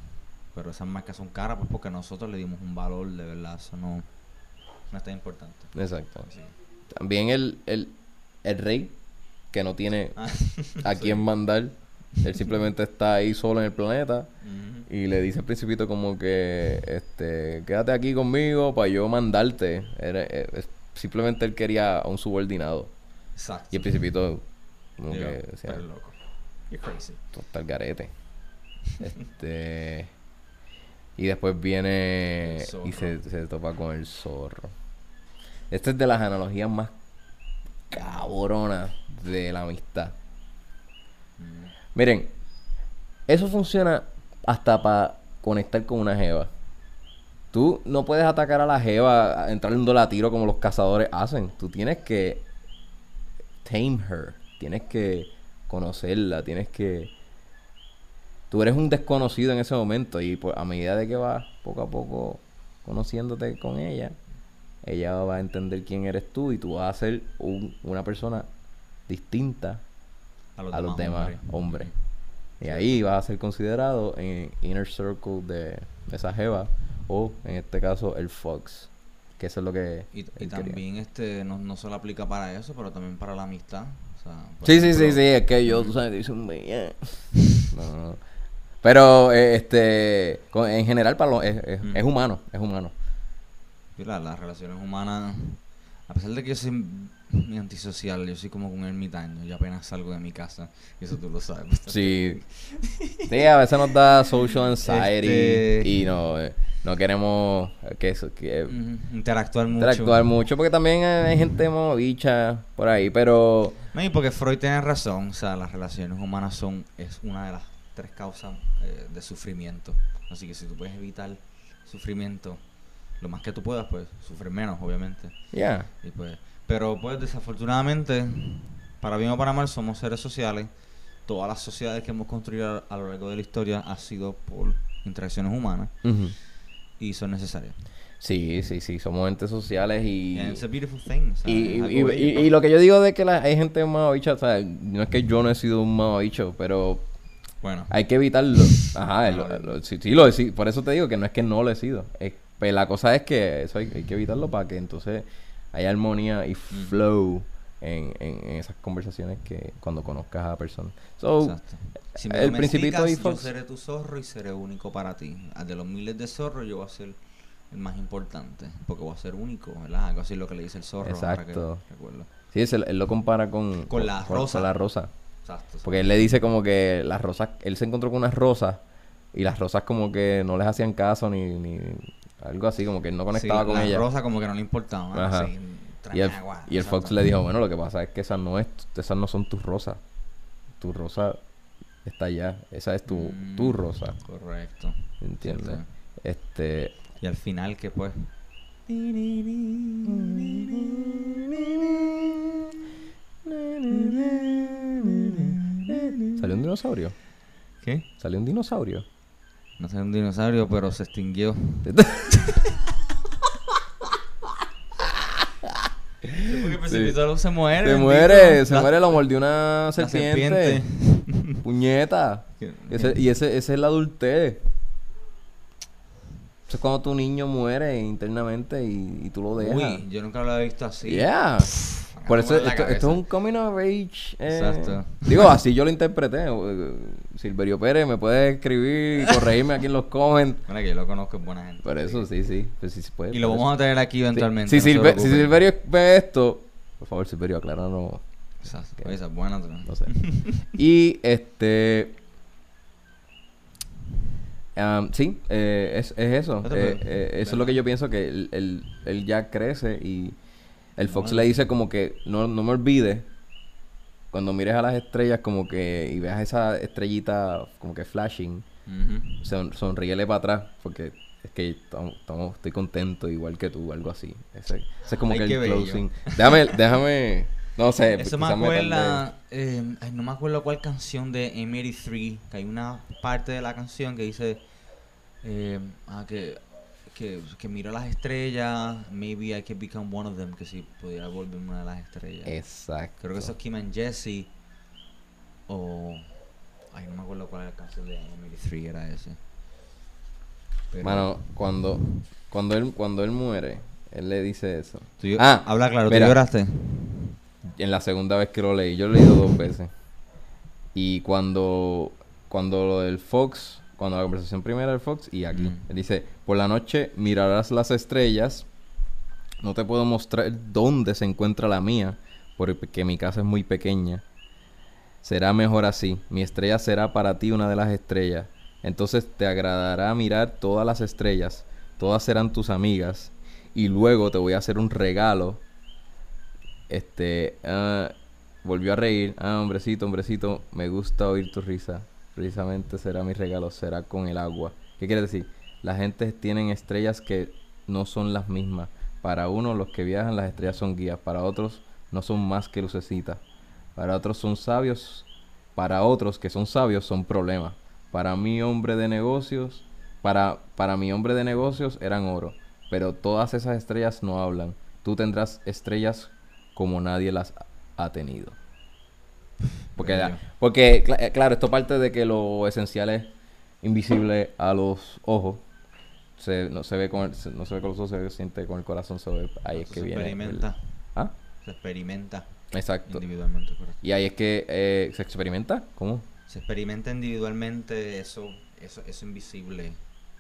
Pero esas marcas son caras pues porque nosotros le dimos un valor, de verdad. Eso no, no es tan importante. Exacto. También el, el, el rey que no tiene Ah, a sí. quién mandar. Él simplemente está ahí solo en el planeta y le dice al principito como que, este, quédate aquí conmigo para yo mandarte. Era- eh, simplemente él quería a un subordinado. Exacto. Y el principito como que decía, loco. You're crazy. "Tú estás al garete. este... Y después viene y se, se topa con el zorro. Esta es de las analogías más cabronas de la amistad. Miren, eso funciona hasta para conectar con una jeva. Tú no puedes atacar a la jeva, entrarle un a tiro como los cazadores hacen. Tú tienes que tame her. Tienes que conocerla. Tienes que... Tú eres un desconocido en ese momento y a medida de que vas poco a poco conociéndote con ella, ella va a entender quién eres tú y tú vas a ser un- una persona distinta A los, a los demás hombres. hombres. Y ahí vas a ser considerado en inner circle de, esa jeva o en este caso el Fox, que eso es lo que Y, y él quería. también este no, no solo aplica para eso, pero también para la amistad. O sea, Sí, sí, sí, sí, es que yo, tú sabes, hice un. No, no, no. Pero eh, este con- en general para los, es, es, Mm. es humano, es humano. y la- las relaciones humanas, a pesar de que yo muy antisocial, yo soy como un ermitaño, yo apenas salgo de mi casa, y eso tú lo sabes. Sí. Sí, a veces nos da social anxiety Este- y no eh, no queremos que eso que Interactuar mucho. interactuar mucho porque también hay gente bicha por ahí, pero No, y porque Freud tiene razón, o sea, las relaciones humanas son es una de las tres causas eh, de sufrimiento. Así que si tú puedes evitar sufrimiento, lo más que tú puedas, pues sufrir menos, obviamente. ya. Y pues, pero pues desafortunadamente, para bien o para mal, somos seres sociales. Todas las sociedades que hemos construido a, a lo largo de la historia ha sido por interacciones humanas Ujú. y son necesarias. Sí, sí, sí, somos entes sociales y... And it's a beautiful thing. Y, y, y- y- lo que yo digo de que la- hay gente mamabicha, o sea, no es que yo no he sido un mamabicho, pero bueno, hay que evitarlo. Ajá, lo- lo- sí, sí lo he sido. Por eso te digo que no es que no lo he sido. Es- pues la cosa es que eso hay, hay que evitarlo para que entonces haya armonía y flow en, en- en esas conversaciones que cuando conozcas a la persona. So, Exacto. Si me el Principito y yo seré tu zorro y seré único para ti. Ah, De los miles de zorros, yo voy a ser el más importante. Porque voy a ser único, ¿verdad? Algo así es lo que le dice el zorro. que Exacto. recuerdo. sí, es el- él lo compara con... Con la rosa. Con la rosa. Exacto. Porque él le dice como que las rosas, él se encontró con unas rosas y las rosas como que no les hacían caso ni, ni algo así, como que no conectaba Sí, con la ella. rosa como que no le importaba. Ajá. Sí, Y el, agua. y el Fox le dijo, bueno, lo que pasa es que esas no es, esas no son tus rosas. Tu rosa está allá. Esa es tu, Mm, tu rosa. Correcto. ¿Entiendes? Sí, Este. Y al final, que pues? ¿Salió un dinosaurio? ¿Qué? ¿Salió un dinosaurio? No sé un dinosaurio, pero se extinguió. Porque el precipitador se muere. Se muere, se La- muere, lo mordió una serpiente. Puñeta. Ese- y ese, ese es la adultez. Eso es cuando tu niño muere internamente y, y tú lo dejas. Uy, yo nunca lo había visto así. Yeah. Por eso esto, es un coming of age. eh. Exacto. Digo, así yo lo interpreté. Eh, Silverio Pérez me puede escribir y corregirme aquí en los comments. Mira que yo lo conozco, es buena gente. Por eso, sí, sí. Pues sí puede. Y lo vamos a tener aquí eventualmente. Si, no si. Silverio ve esto, por favor, Silverio, acláranos. Exacto. Oye, esa es buena. No sé. y este. am, sí, eh, es, es eso. Eh, eh, eso es lo que yo pienso que él, él- él ya crece y el Fox le dice como que no, no me olvides cuando mires a las estrellas como que y veas esa estrellita como que flashing, Ujú. son, sonríele para atrás porque es que estamos- estamos- estoy contento igual que tú, algo así. Ese, ese es como Ay, que el bello. closing. Déjame, déjame, no sé. Eso me acuerda, eh, ay, no me acuerdo cuál canción de M83, que hay una parte de la canción que dice eh, ah, que, que, que miro las estrellas, maybe I can become one of them, que si pudiera volverme una de las estrellas. Exacto. Creo que eso es Kim and Jesse, o... Ay, no me acuerdo cuál era la canción de M83, era ese. Pero- Mano, cuando, cuando él, cuando él muere, él le dice eso. Tú- Ah, habla claro, mira. ¿tú lloraste? en la segunda vez que lo leí. Yo lo he leído dos veces. Y cuando, cuando lo del Fox, cuando la conversación primera del Fox y aquí, Mm. él dice, por la noche mirarás las estrellas, no te puedo mostrar dónde se encuentra la mía, porque mi casa es muy pequeña. Será mejor así, mi estrella será para ti una de las estrellas. Entonces te agradará mirar todas las estrellas, todas serán tus amigas, y luego te voy a hacer un regalo este, ah, volvió a reír. Ah, hombrecito, hombrecito, me gusta oír tu risa. Precisamente será mi regalo, será con el agua. ¿Qué quiere decir? La gente tienen estrellas que no son las mismas. Para uno, los que viajan, las estrellas son guías. Para otros, no son más que lucecitas. Para otros son sabios. Para otros que son sabios, son problemas. Para mi hombre de negocios, para, para mi hombre de negocios eran oro. Pero todas esas estrellas no hablan. Tú tendrás estrellas como nadie las ha tenido. Porque, eh, claro, esto parte de que lo esencial es invisible a los ojos. Se, no se ve con el- se- no se ve con los ojos, se ve- siente con el corazón, se ve, ahí es Se que viene. el- experimenta. ¿Ah? Se experimenta Exacto. individualmente, correcto. Y ahí es que eh, se experimenta. ¿Cómo? Se experimenta individualmente eso, eso, eso invisible.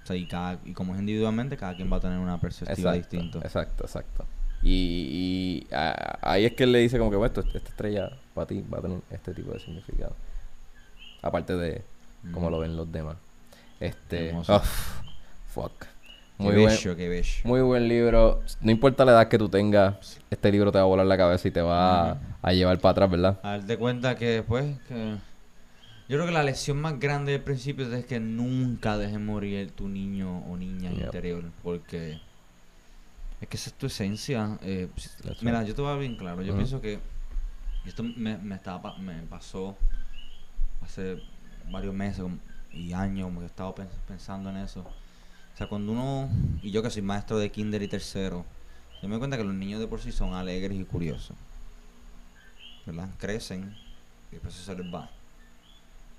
O sea, y, cada, y como es individualmente, cada quien va a tener una perspectiva Exacto, distinta. Exacto, exacto. Y, y, ah, ahí es que él le dice como que, bueno, esta estrella para ti va a tener este tipo de significado. Aparte de cómo Mm. lo ven los demás. Este... Hermoso. ah, Qué Muy buen, bello, qué bello. muy buen libro. No importa la edad que tú tengas, este libro te va a volar la cabeza y te va a, a llevar para atrás, ¿verdad? A darte cuenta que después que... Yo creo que la lección más grande del principio es que nunca dejes morir tu niño o niña Yep. interior. Porque es que esa es tu esencia. eh, mira, right. yo te voy a bien claro. Yo pienso que esto me, me, estaba, pa- me pasó hace varios meses y años, como que he estado pens- pensando en eso. O sea, cuando uno, y yo que soy maestro de kinder y tercero, yo cuenta que los niños de por sí son alegres y curiosos. ¿Verdad? Crecen y después se les va.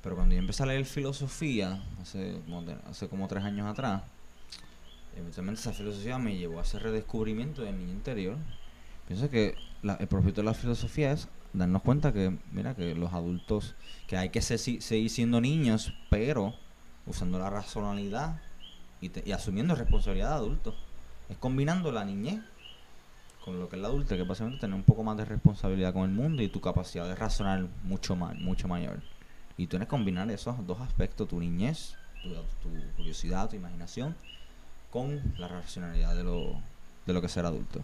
Pero cuando yo empecé a leer filosofía, hace hace como tres años atrás, eventualmente esa filosofía me llevó a ese redescubrimiento del niño interior. Pienso que el propósito de la filosofía es darnos cuenta que, mira, que los adultos, que hay que seguir siendo niños, pero usando la racionalidad y, te- y asumiendo responsabilidad de adultos. Es combinando la niñez con lo que es la adulta, que es básicamente tener un poco más de responsabilidad con el mundo y tu capacidad de razonar mucho más, mucho mayor. Y tú tienes que combinar esos dos aspectos, tu niñez, tu, tu curiosidad, tu imaginación, con la racionalidad de lo, de lo que es ser adulto.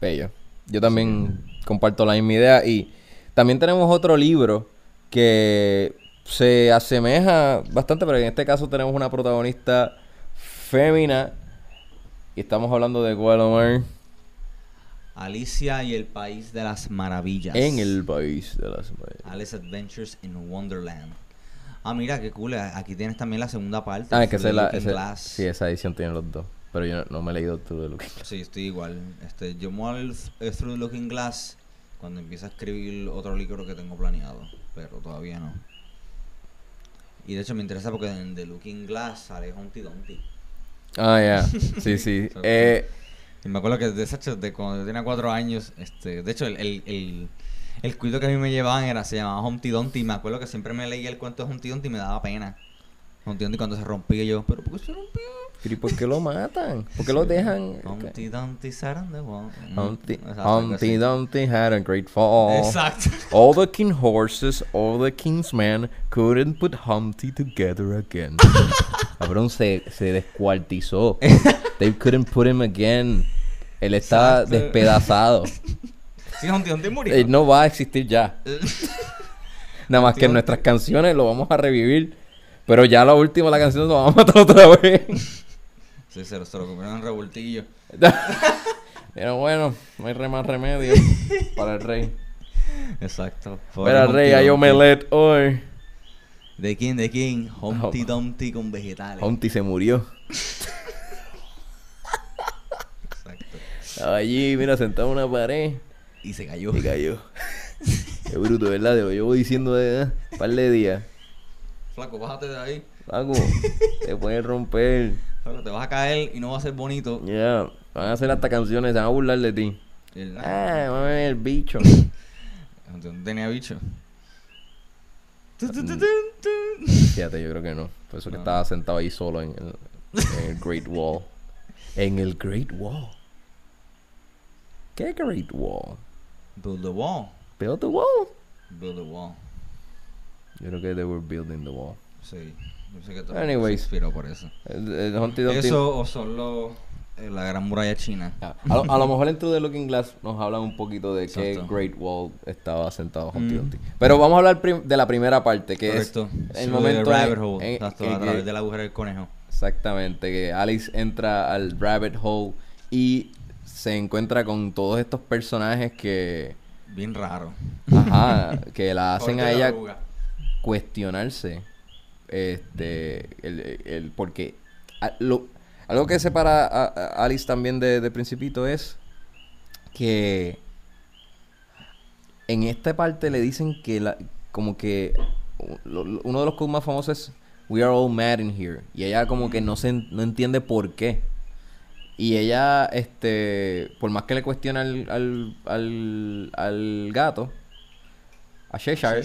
Bello. Yo también comparto la misma idea. Y también tenemos otro libro que se asemeja bastante, pero en este caso tenemos una protagonista fémina. Y estamos hablando de Guadalajara Alicia y el País de las Maravillas. en el país de las maravillas. Alice Adventures in Wonderland. Ah, mira, qué cool. Aquí tienes también la segunda parte. Ah, es que Through esa, es the la, Looking ese- Glass. sí, esa edición tiene los dos. Pero yo no, no me he leído todo de lo que... Sí, estoy igual. Este, yo me voy a Through the Looking Glass cuando empiece a escribir otro libro que tengo planeado, pero todavía no. Y de hecho me interesa porque en The Looking Glass sale Humpty Dumpty. Ah, ya. Sí, sí. eh, Y me acuerdo que de, ch- de cuando yo tenía cuatro años, este, de hecho el, el, el, el cuento que a mí me llevaban era, se llamaba Humpty Dumpty y me acuerdo que siempre me leía el cuento de Humpty Dumpty y me daba pena. Humpty Dumpty cuando se rompía yo, pero ¿por qué se rompió? ¿Y por qué lo matan? ¿Por qué lo dejan? Humpty Dumpty sat on the wall. Mm, Humpty. Dumpty had a great fall. Exacto. All the king horses, all the king's men couldn't put Humpty together again. Cabrón, se, se descuartizó. They couldn't put him again. Él está Exacto. despedazado. Sí, Humpty Dumpty murió. Él no va a existir ya. Nada más que en nuestras canciones lo vamos a revivir. Pero ya la última, la canción, lo vamos a matar otra vez. Sí, se lo, se lo comieron en revoltillo. Pero bueno, no hay más remedio para el rey. Exacto. Para el rey hay omelette hoy. ¿De quién? ¿De quién? Humpty Dumpty con vegetales. Humpty se murió. Exacto. Allí, mira, sentado en una pared. Y se cayó. Y cayó. Qué bruto, ¿verdad? Yo llevo diciendo de un par de días. Flaco, bájate de ahí. Algo, te pueden romper. Te vas a caer y no va a ser bonito. Ya, van a hacer hasta canciones, se van a burlar de ti. Ah, mami, el bicho. no tenía bicho. Fíjate, yo creo que no. Por eso que estaba sentado ahí solo en el, en el Great Wall. En el Great Wall. ¿Qué Great Wall? Build the wall. Build the wall. Build the wall. Yo creo que they were building the wall. Sí. Yo sé que todo Anyways. se inspiró por eso. El, Eso o solo eh, la gran muralla china. Ah, A lo, a lo mejor en True the Looking Glass nos hablan un poquito de qué. Great Wall estaba sentado Humpty Mm. Dumpty. Pero vamos a hablar de la primera parte, que Correcto. es el Through momento the rabbit hole. en- Exacto, que- a través del agujero del conejo. Exactamente, que Alice entra al rabbit hole y se encuentra con todos estos personajes que, Bien raro. ajá, que la hacen a de ella cuestionarse, este, el, el porque a- lo- algo que separa a, a Alice también de, de Principito es que en esta parte le dicen que la, como que lo- lo- uno de los quotes más famosos es We are all mad in here y ella como que no se no entiende por qué. Y ella este por más que le cuestiona al, al, al, al gato a Cheshire,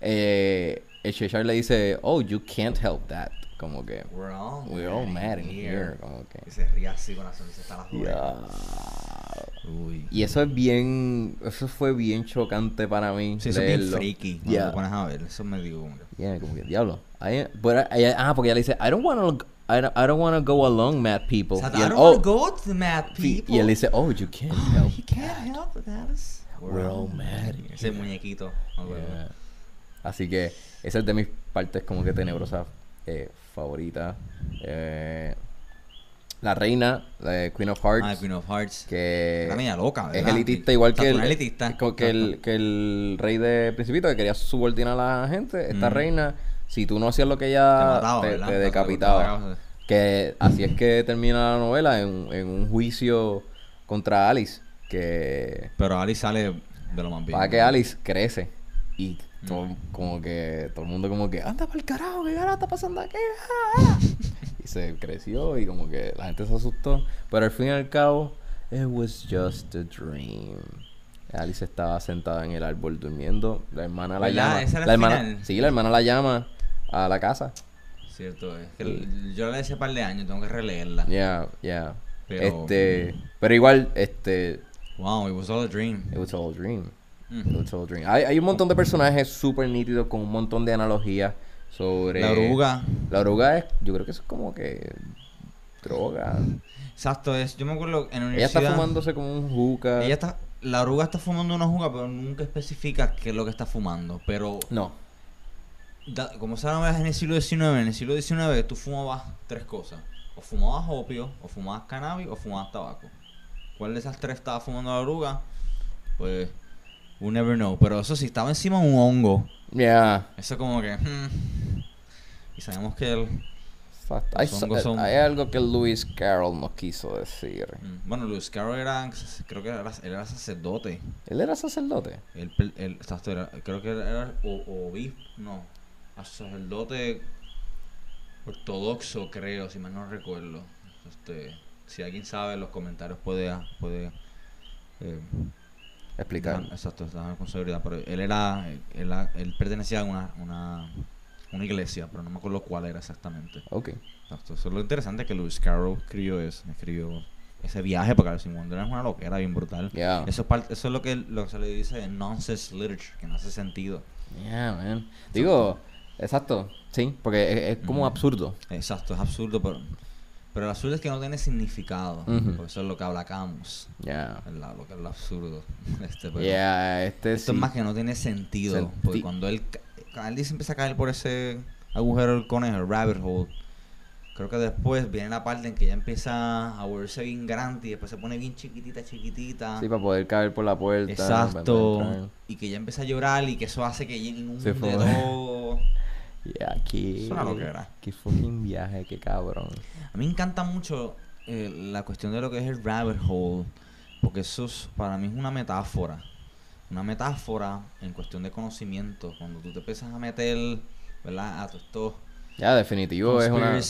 eh, Cheshire le dice, oh, you can't help that. Como que, We're all, we're all mad in here. Como Y que, se ríe así con la sonrisa hasta las ya. Uy. Y eso es bien, eso fue bien chocante para mí. Sí, eso es bien freaky. Cuando Yeah. lo pones a ver, eso me digo como que... Yeah, como que, diablo. I- but I- ah, porque ella le dice, I don't wanna, I don't, I don't wanna go along, mad people. Exacto, Y I don't oh, wanna go to the mad people. y él dice, oh, you can't Oh, help you can't help that. is- We're all mad Ese here. muñequito. Yeah. Así que esa es de mis partes como que tenebrosas eh, favoritas. Eh, la reina, la Queen of Hearts, Ah, Queen of Hearts. que Era media loca, es elitista igual que el, elitista. que, el, que el rey de Principito, que quería subordinar a la gente. Esta Mm. reina, si tú no hacías lo que ella te, ¿verdad? te Te decapitaba. Que así es que termina la novela en, en un juicio contra Alice. Que Pero Ali sale de lo más bien. para que Alice crece y todo, Mm. como que todo el mundo como que anda para el carajo, ¿qué carajo está pasando aquí? Ah, ah". y se creció y como que la gente se asustó. Pero al fin y al cabo, it was just a dream. Alice estaba sentada en el árbol durmiendo. La hermana la llama. ¿Ese era la hermana, final? sí, la hermana la llama a la casa. Cierto, es que yo la leí hace par de años, tengo que releerla. Yeah, yeah. Pero- Este, pero igual, este, Wow, it was all a dream. it was all a dream. Mm. Hay, hay un montón de personajes súper nítidos con un montón de analogías sobre... La oruga. La oruga es, yo creo que eso es como que droga. Exacto, es. Yo me acuerdo en la Ella está universidad. fumándose como un juca. Ella está. La oruga está fumando una juga, pero nunca especifica qué es lo que está fumando. Pero No. da- como llama en el siglo XIX, en el siglo XIX tú fumabas tres cosas. O fumabas opio, o fumabas cannabis, o fumabas tabaco. ¿Cuál de esas tres estaba fumando la oruga? Pues, we never know. Pero eso sí, estaba encima de un hongo. Yeah. Eso como que... hmm. Y sabemos que. Exacto. Los Hay, son- algo que Lewis Carroll nos quiso decir. mm, Bueno, Lewis Carroll era... Creo que era, él era sacerdote. Él era sacerdote. Él, él- era- creo que era obispo, no, sacerdote ortodoxo, creo, si mal no recuerdo. Este, si alguien sabe en los comentarios puede, puede eh, Explicar. exacto, dar con seguridad. Pero él era, él, él pertenecía a una, una, una iglesia, pero no me acuerdo cuál era exactamente. Ok. Exacto, eso es lo interesante que Lewis Carroll escribió eso, escribió ese viaje porque Alice in Wonderland es una loquera bien brutal. Yeah. Eso, es eso es lo que, lo que se le dice nonsense literature, que no hace sentido. Yeah, man. Digo, exacto. Sí, porque es, es como Ujú. absurdo. Exacto, es absurdo, pero, pero el absurdo es que no tiene significado. Por eso es lo que hablamos, Yeah. ¿verdad? Lo que es lo absurdo. Este, pero Yeah, este esto sí. es más que no tiene sentido. Senti- Porque cuando él, él dice empieza a caer por ese agujero del conejo, el rabbit hole, creo que después viene la parte en que ya empieza a volverse bien grande y después se pone bien chiquitita, chiquitita. Sí, para poder caer por la puerta. Exacto. Y que ya empieza a llorar y que eso hace que llene un todo. Yeah, qué... Es una loquera. Qué fucking viaje, qué cabrón. A mí me encanta mucho eh, la cuestión de lo que es el rabbit hole, porque eso es- para mí es una metáfora. Una metáfora en cuestión de conocimiento. Cuando tú te empiezas a meter, ¿verdad? A todos estos Ya, definitivo es una...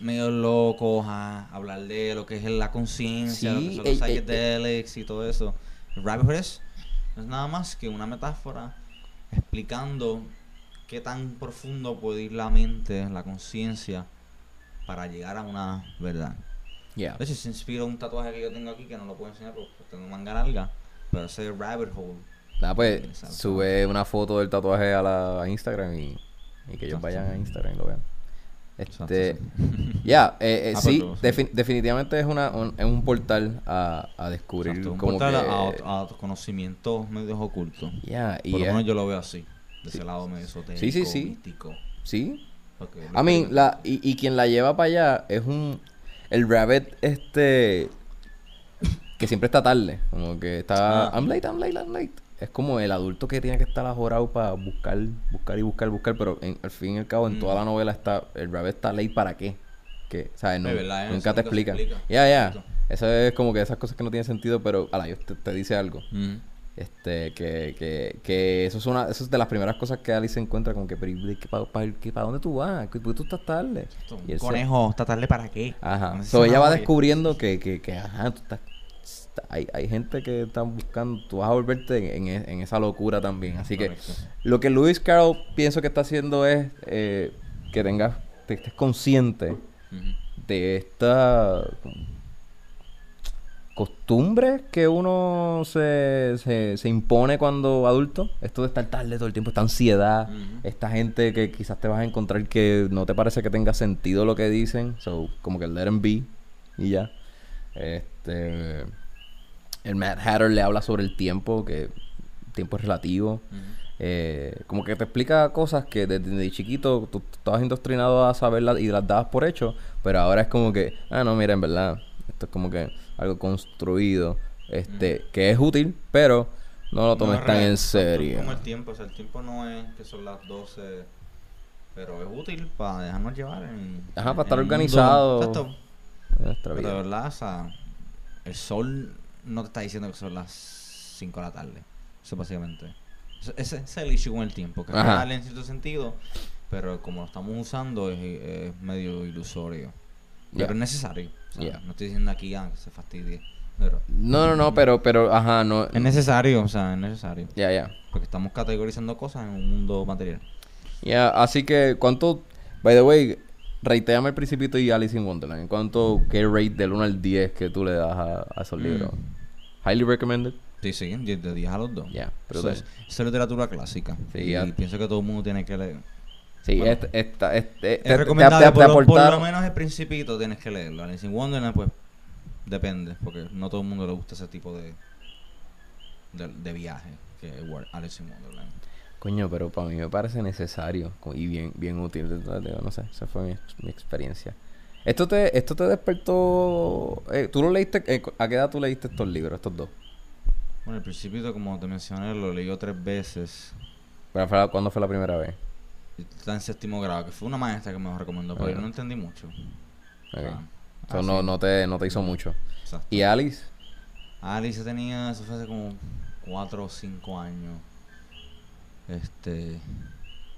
medio locos, a hablar de lo que es la conciencia, Sí, lo que son los eh, eh, psychedelics y todo eso. El rabbit hole es, no es nada más que una metáfora explicando qué tan profundo puede ir la mente, la conciencia, para llegar a una verdad. Ya. De hecho, se inspira un tatuaje que yo tengo aquí que no lo puedo enseñar porque tengo manga larga, pero ese rabbit hole. Nada, pues Exacto. sube una foto del tatuaje a la a Instagram y, y que ellos Exacto. vayan a Instagram y lo vean. Este, ya, eh, eh, Ah, sí, defin- definitivamente es una un, es un portal a, a descubrir Exacto, un como portal que, a, a conocimientos medios ocultos. ya, y Por lo es- menos yo lo veo así, de Sí. ese lado medio esotérico, Sí, sí, sí. místico. sí, porque A mí, la, y, y quien la lleva para allá es un. El rabbit, este. Que siempre está tarde. Como que está. Ah. I'm late, I'm late, I'm late. Es como el adulto que tiene que estar ajorado para buscar, buscar y buscar, buscar. Pero en- al fin y al cabo, en Mm. toda la novela está. El rabbit está late para qué. Que, ¿sabes? No, verdad, nunca te explican. explica. Ya, ya. Exacto. Eso es como que esas cosas que no tienen sentido, pero. A la te, te dice algo. Mm. Este, que, que, que eso es una, eso es de las primeras cosas que Alice se encuentra con que, pero ¿para dónde tú vas? ¿Por qué tú estás tarde? Y se- conejo, ¿está tarde para qué? Ajá. No So, ella va descubriendo que, que, que ajá, tú estás, está- hay, hay gente que está buscando, tú vas a volverte en, esa locura también. Así que lo que Lewis Carroll pienso que está haciendo es eh, que tengas, que estés consciente de esta costumbre que uno se, se, se impone cuando adulto. Esto de estar tarde todo el tiempo, esta ansiedad, esta gente que quizás te vas a encontrar que no te parece que tenga sentido lo que dicen. So, como que let them be y ya. Este. El Mad Hatter le habla sobre el tiempo, que el tiempo es relativo. Eh, como que te explica cosas que desde, desde chiquito tú estabas indoctrinado a saberlas y las dabas por hecho, pero ahora es como que, ah, no, mira, en verdad, esto es como que algo construido, este, que es útil, pero no lo tomes No, tan en serio. Como el tiempo, o sea, el tiempo no es que son las 12, pero es útil para dejarnos llevar en. Ajá, para en estar organizado. Exacto. Pero de verdad, o sea, el sol no te está diciendo que son las 5 de la tarde. Eso básicamente. Ese ese es el issue con el tiempo, que es real en cierto sentido, pero como lo estamos usando es, es medio ilusorio. Pero es necesario. O sea, Ya. No estoy diciendo aquí ah, que se fastidie. Pero No, no, no, pero, pero, ajá, no. es necesario, o sea, es necesario. Ya, ya. Porque estamos categorizando cosas en un mundo material. Ya, así que, ¿cuánto? By the way, rateame el Principito y Alice in Wonderland. ¿Cuánto, qué rate del 1 al 10 que tú le das a, a esos Mm. libros? Highly recommended. Sí, sí, 10 de 10 a los dos. Ya, pero Eso es, eso es literatura clásica. Sí, y ya. pienso que todo el mundo tiene que leer. Sí, Bueno. esta, esta, este, te- Es te- recomendable, te- te por, lo, por lo aportaron- menos el principito tienes que leerlo. Alice in Wonderland, pues, depende, porque no todo el mundo le gusta ese tipo de, de, de viaje que es Alice in Wonderland. Coño, pero para mí me parece necesario y bien, bien útil. No sé, esa fue mi, mi experiencia. Esto te, esto te despertó. eh, ¿Tú lo leíste? eh, ¿A qué edad tú leíste estos libros, estos dos? Bueno, el principito, como te mencioné, lo leí tres veces. Pero ¿Cuándo fue la primera vez? Está en séptimo grado, que fue una maestra que me lo recomendó, pero yo no entendí mucho. Ok. Ah, So, no, no, te, no te hizo mucho. exacto. ¿Y Alice? Alice tenía, eso fue hace como 4 o 5 años. Este.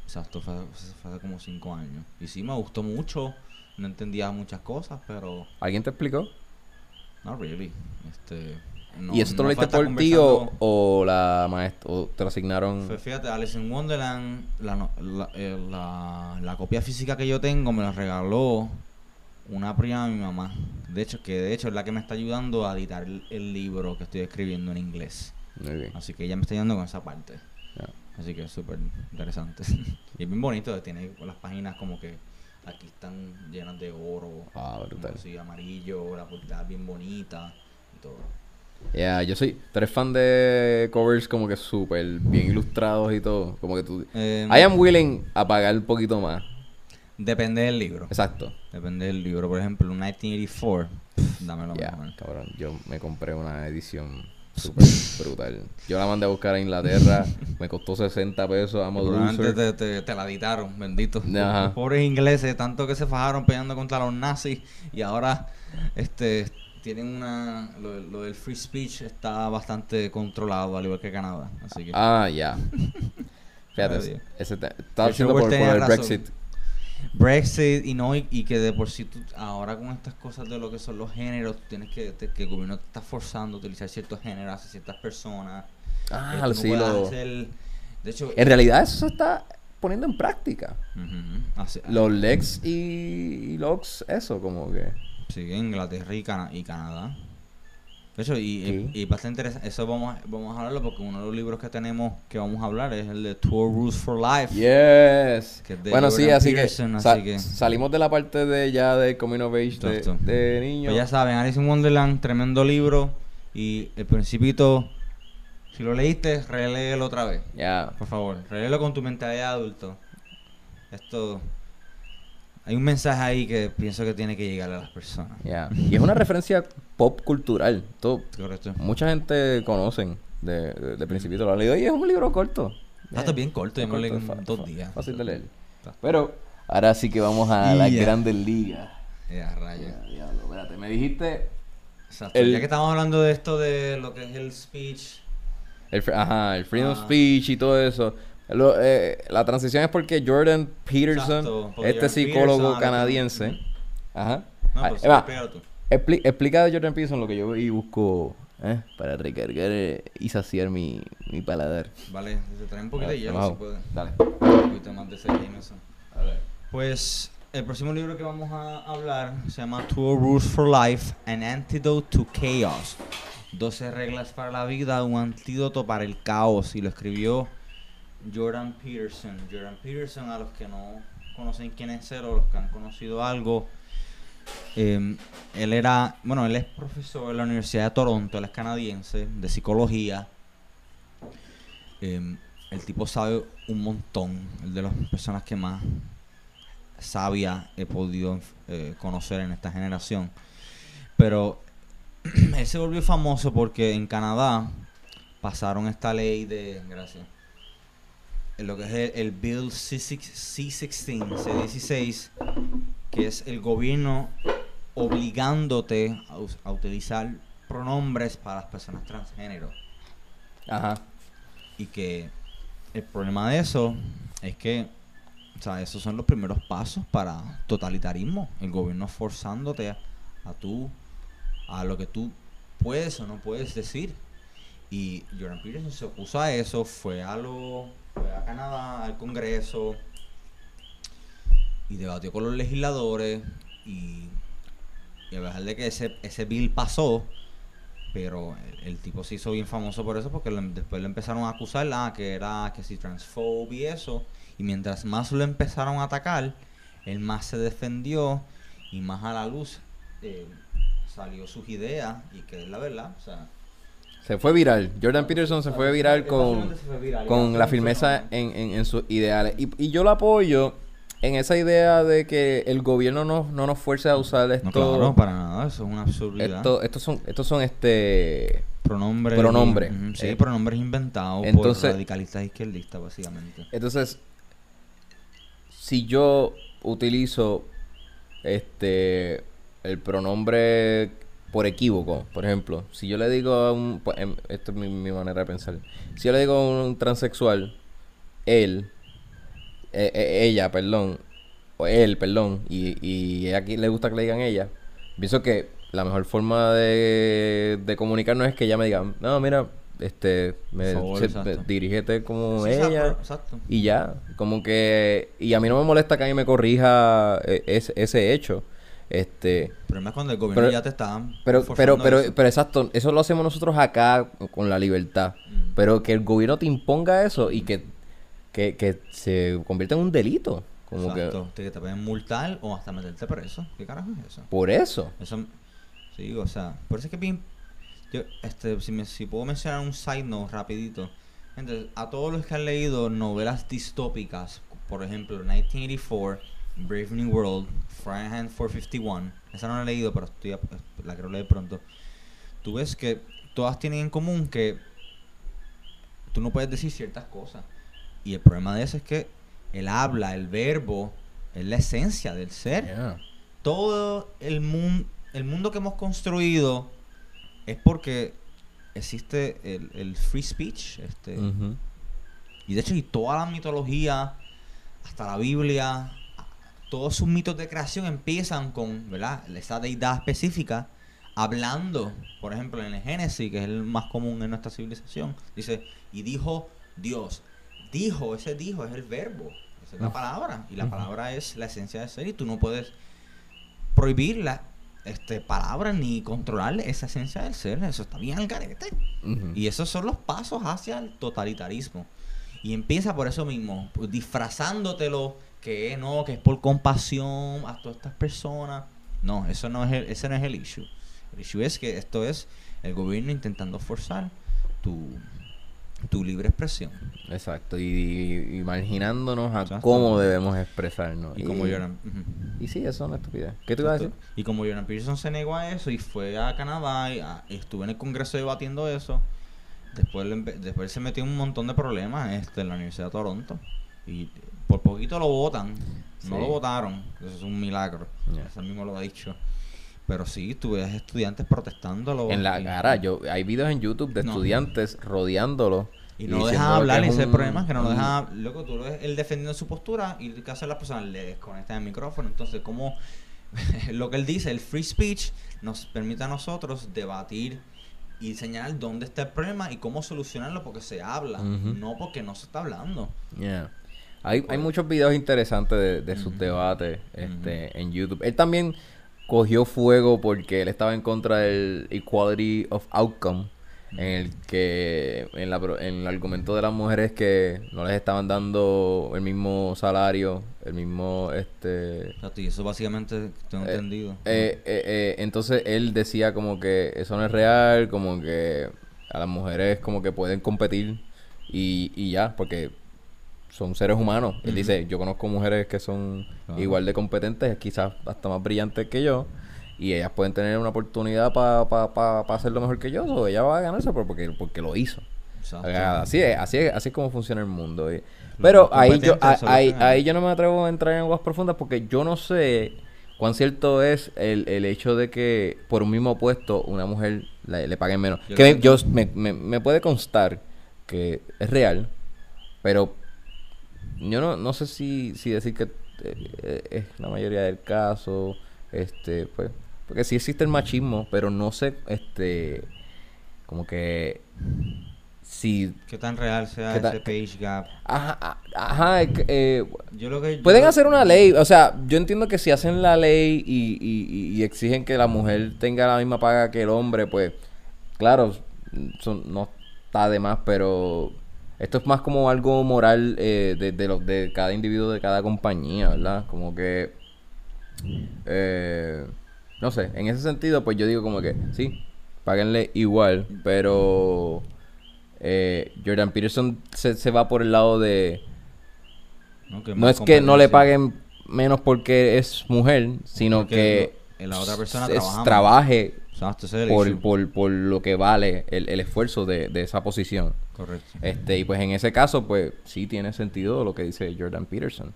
Exacto, fue, fue hace como 5 años. Y sí, me gustó mucho. No entendía muchas cosas, pero. ¿Alguien te explicó? No really. Este. No- ¿Y eso te lo no leíste por ti o, o la maestra? ¿O te lo asignaron? Fíjate, Alice in Wonderland, la, eh, la, la copia física que yo tengo me la regaló una prima de mi mamá. De hecho, que de hecho es la que me está ayudando a editar el, el libro que estoy escribiendo en inglés. Muy bien. Así que ella me está ayudando con esa parte. Así que es súper interesante. y es bien bonito, tiene las páginas como que aquí están llenas de oro, Ah, brutal. así amarillo, la portada bien bonita y todo. Ya, yo soy... ¿Tú eres fan de covers como que súper bien ilustrados y todo? Como que tú... Eh, I am willing a pagar un poquito más. Depende del libro. Exacto. Depende del libro. Por ejemplo, un 1984, pff, dámelo Ya, mejor. cabrón. Yo me compré una edición súper brutal. Yo la mandé a buscar a Inglaterra. me costó 60 pesos. Amo Probablemente te, te, te la editaron, bendito. Ajá. Pobres ingleses, tanto que se fajaron peleando contra los nazis y ahora este tienen una lo, lo del free speech está bastante controlado al igual que Canadá, así que Ah, ya. Fíjate, ese- El haciendo por, el razón. Brexit. Brexit y no y, y que de por sí tú, ahora con estas cosas de lo que son los géneros tú tienes que te- que el gobierno te está forzando a utilizar ciertos géneros hacia ciertas personas Ah, no sí, puedes lo- hacer- de hecho En realidad eso se está poniendo en práctica. Los Lex y, y Logs, eso como que... sí, Inglaterra y, Cana- y Canadá hecho y, Sí. y, y bastante interesante eso vamos a, vamos a hablarlo porque uno de los libros que tenemos que vamos a hablar es el de Tour Rules for Life Yes. Que es de Bueno, sí, Jordan así Peterson, que, así sa- que- salimos de la parte de ya de Coming of Age de, de niño. Pues ya saben, Alice in Wonderland, tremendo libro. Y el principito, si lo leíste, reléelo otra vez. Ya. Por favor, reléelo con tu mentalidad de adulto. Esto. Hay un mensaje ahí que pienso que tiene que llegar a las personas. Ya. Y es una referencia pop cultural. Todo, Correcto. mucha gente conocen de, de, de Principito lo ha leído y es un libro corto. Está Eh, bien corto, yo me lo leí en dos días. Fácil de leer. Pero ahora sí que vamos a las Ya. grandes ligas. Eh, a rayos. Ya, diablo, espérate, me dijiste Exacto. El- Ya que estamos hablando de esto de lo que es el speech. el, ajá, el freedom Ah. speech y todo eso. Lo- eh, la transición es porque Jordan Peterson, Exacto, porque este Jordan psicólogo Peterson, canadiense, Ujú. ajá. No, Ah, pues expli- explica de Jordan Peterson lo que yo y busco eh, para recargar eh, y saciar mi, mi paladar. Vale, te trae un poquito de hielo si puede. Dale. Un poquito más de ese Jameson. Pues el próximo libro que vamos a hablar se llama Two Rules for Life, An Antidote to Chaos. 12 reglas para la vida, un antídoto para el caos. Y lo escribió Jordan Peterson. Jordan Peterson, a los que no conocen quién es él o los que han conocido algo, eh, él era, bueno, él es profesor en la Universidad de Toronto, él es canadiense, de psicología. Eh, el tipo sabe un montón, el de las personas que más sabia he podido eh, conocer en esta generación. Pero él se volvió famoso porque en Canadá pasaron esta ley de, gracias, en lo que es el, el Bill C6 C16, C16, que es el gobierno obligándote a, utilizar pronombres para las personas transgénero. Ajá. Y que el problema de eso es que, o sea, esos son los primeros pasos para totalitarismo. El gobierno forzándote a, a tú, a lo que tú puedes o no puedes decir. Y Jordan Peterson se opuso a eso, fue a lo, fue a Canadá, al Congreso, y debatió con los legisladores, y, y a pesar de que ese, ese bill pasó, pero el, tipo se hizo bien famoso por eso porque lo- después le empezaron a acusar ah, que era que si transfob y eso. Y mientras más lo empezaron a atacar, él más se defendió y más a la luz eh, salió sus ideas y que es la verdad. O sea, Se fue viral. Jordan Peterson se fue viral con, fue viral con la firmeza en, en, en sus ideales. Y, y yo lo apoyo en esa idea de que el gobierno no, no nos fuerce a usar esto. No, claro, para nada, eso es una absurdidad. esto- estos son, estos son este pronombres. pronombre. sí, Eh, pronombres inventados entonces- por radicalistas izquierdistas, básicamente. Entonces, si yo utilizo este el pronombre por equívoco, por ejemplo, si yo le digo a un pues, em, esto es mi, mi manera de pensar. Si yo le digo a un transexual él eh, eh, ella, perdón, o él, perdón, y, y aquí le gusta que le digan ella, pienso que la mejor forma de, de comunicarnos es que ella me diga, no, mira, este, me, Por favor, se- exacto. me- dirígete como Sí, ella. exacto. Y ya, como que... Y a mí no me molesta que a mí me corrija eh, ese, ese hecho. Este... El problema es cuando el gobierno Pero- ya te está Pero, pero, pero, eso. pero exacto, eso lo hacemos nosotros acá con la libertad. Mm. Pero que el gobierno te imponga eso y que, que, que se convierta en un delito. Como Exacto, que te pueden multar o hasta meterte preso. ¿Qué carajo es eso? que... Por eso. Eso, sí, o sea, por eso es que bien, yo, este, si, me, si puedo mencionar un side note rapidito. Entonces, a todos los que han leído novelas distópicas, por ejemplo, 1984, Brave New World, Fahrenheit 451, esa no la he leído, pero estoy a- la quiero leer pronto. Tú ves que todas tienen en común que tú no puedes decir ciertas cosas. Y el problema de eso es que el habla, el verbo, es la esencia del ser Yeah. todo el mundo el mundo que hemos construido es porque existe el, el free speech este Ujú. y de hecho y toda la mitología hasta la Biblia todos sus mitos de creación empiezan con, ¿verdad? Esa deidad específica hablando, por ejemplo, en el Génesis, que es el más común en nuestra civilización, dice, y dijo Dios. Dijo, ese dijo es el verbo, esa es la palabra, y la palabra es la esencia del ser, y tú no puedes prohibirla este, palabra ni controlar esa esencia del ser. Eso está bien al garete. Ujú. Y esos son los pasos hacia el totalitarismo. Y empieza por eso mismo, pues, disfrazándotelo que no, que es por compasión a todas estas personas. No, eso no es el, ese no es el issue. El issue es que esto es el gobierno intentando forzar tu, tu libre expresión. Exacto. Y, y imaginándonos a Exacto. cómo debemos expresarnos. Y como Jordan, ujú. Y sí, eso es una estupidez. ¿Qué te iba a decir? Y como Jordan Peterson se negó a eso y fue a Canadá y a- estuvo en el Congreso debatiendo eso, después, le después se metió en un montón de problemas este, en la Universidad de Toronto. Y por poquito lo votan. No lo votaron. Eso es un milagro. Ya. Eso mismo lo ha dicho. Pero sí, tuve estudiantes protestándolo. En la cara, yo hay videos en YouTube de No. estudiantes rodeándolo. Y no lo dejan hablar, y es ese es el problema, es que no lo dejan... Loco, tú lo ves él defendiendo su postura y ¿qué hacen las personas? Le desconectan el micrófono. Entonces, como lo que él dice, el free speech nos permite a nosotros debatir y señalar dónde está el problema y cómo solucionarlo porque se habla, no porque no se está hablando. Yeah. Hay, hay muchos videos interesantes de, de sus debates este, en YouTube. Él también cogió fuego porque él estaba en contra del Equality of Outcome, en el que en, la, en el argumento de las mujeres que no les estaban dando el mismo salario, el mismo este Exacto, y eso básicamente tengo Eh, entendido. eh, eh, eh, entonces él decía como que eso no es real, como que a las mujeres como que pueden competir y, y ya, porque son seres humanos. Él dice, yo conozco mujeres que son igual de competentes, quizás hasta más brillantes que yo, y ellas pueden tener una oportunidad para pa, pa, pa hacerlo mejor que yo, o ella va a ganarse por- porque, porque lo hizo. Exacto. Así es, así es, así es como funciona el mundo. y- Pero ahí yo, ahí, ahí yo no me atrevo a entrar en aguas profundas porque yo no sé cuán cierto es el, el hecho de que por un mismo puesto una mujer le, le paguen menos. Yo que me, yo, me, me- me puede constar que es real, pero yo no, no sé si, si decir que eh, es la mayoría del caso, este, pues, porque sí existe el machismo, pero no sé, este, como que si ¿Qué tan real sea ese page gap? Ajá, ajá, es que, eh, Yo lo que... pueden hacer una ley, o sea, yo entiendo que si hacen la ley y- y- y exigen que la mujer tenga la misma paga que el hombre, pues, claro, son- no está de más, pero esto es más como algo moral eh, de, de, los- de cada individuo, de cada compañía, ¿verdad? Como que, eh, no sé, en ese sentido, pues yo digo como que, sí, páguenle igual, pero eh, Jordan Peterson se, se va por el lado de... No, es que no le paguen menos porque es mujer, sino Porque que lo- la otra persona s- trabaja más. trabaje Por, por, por lo que vale el, el esfuerzo de, de esa posición. Correcto. Este, y pues en ese caso, pues sí tiene sentido lo que dice Jordan Peterson.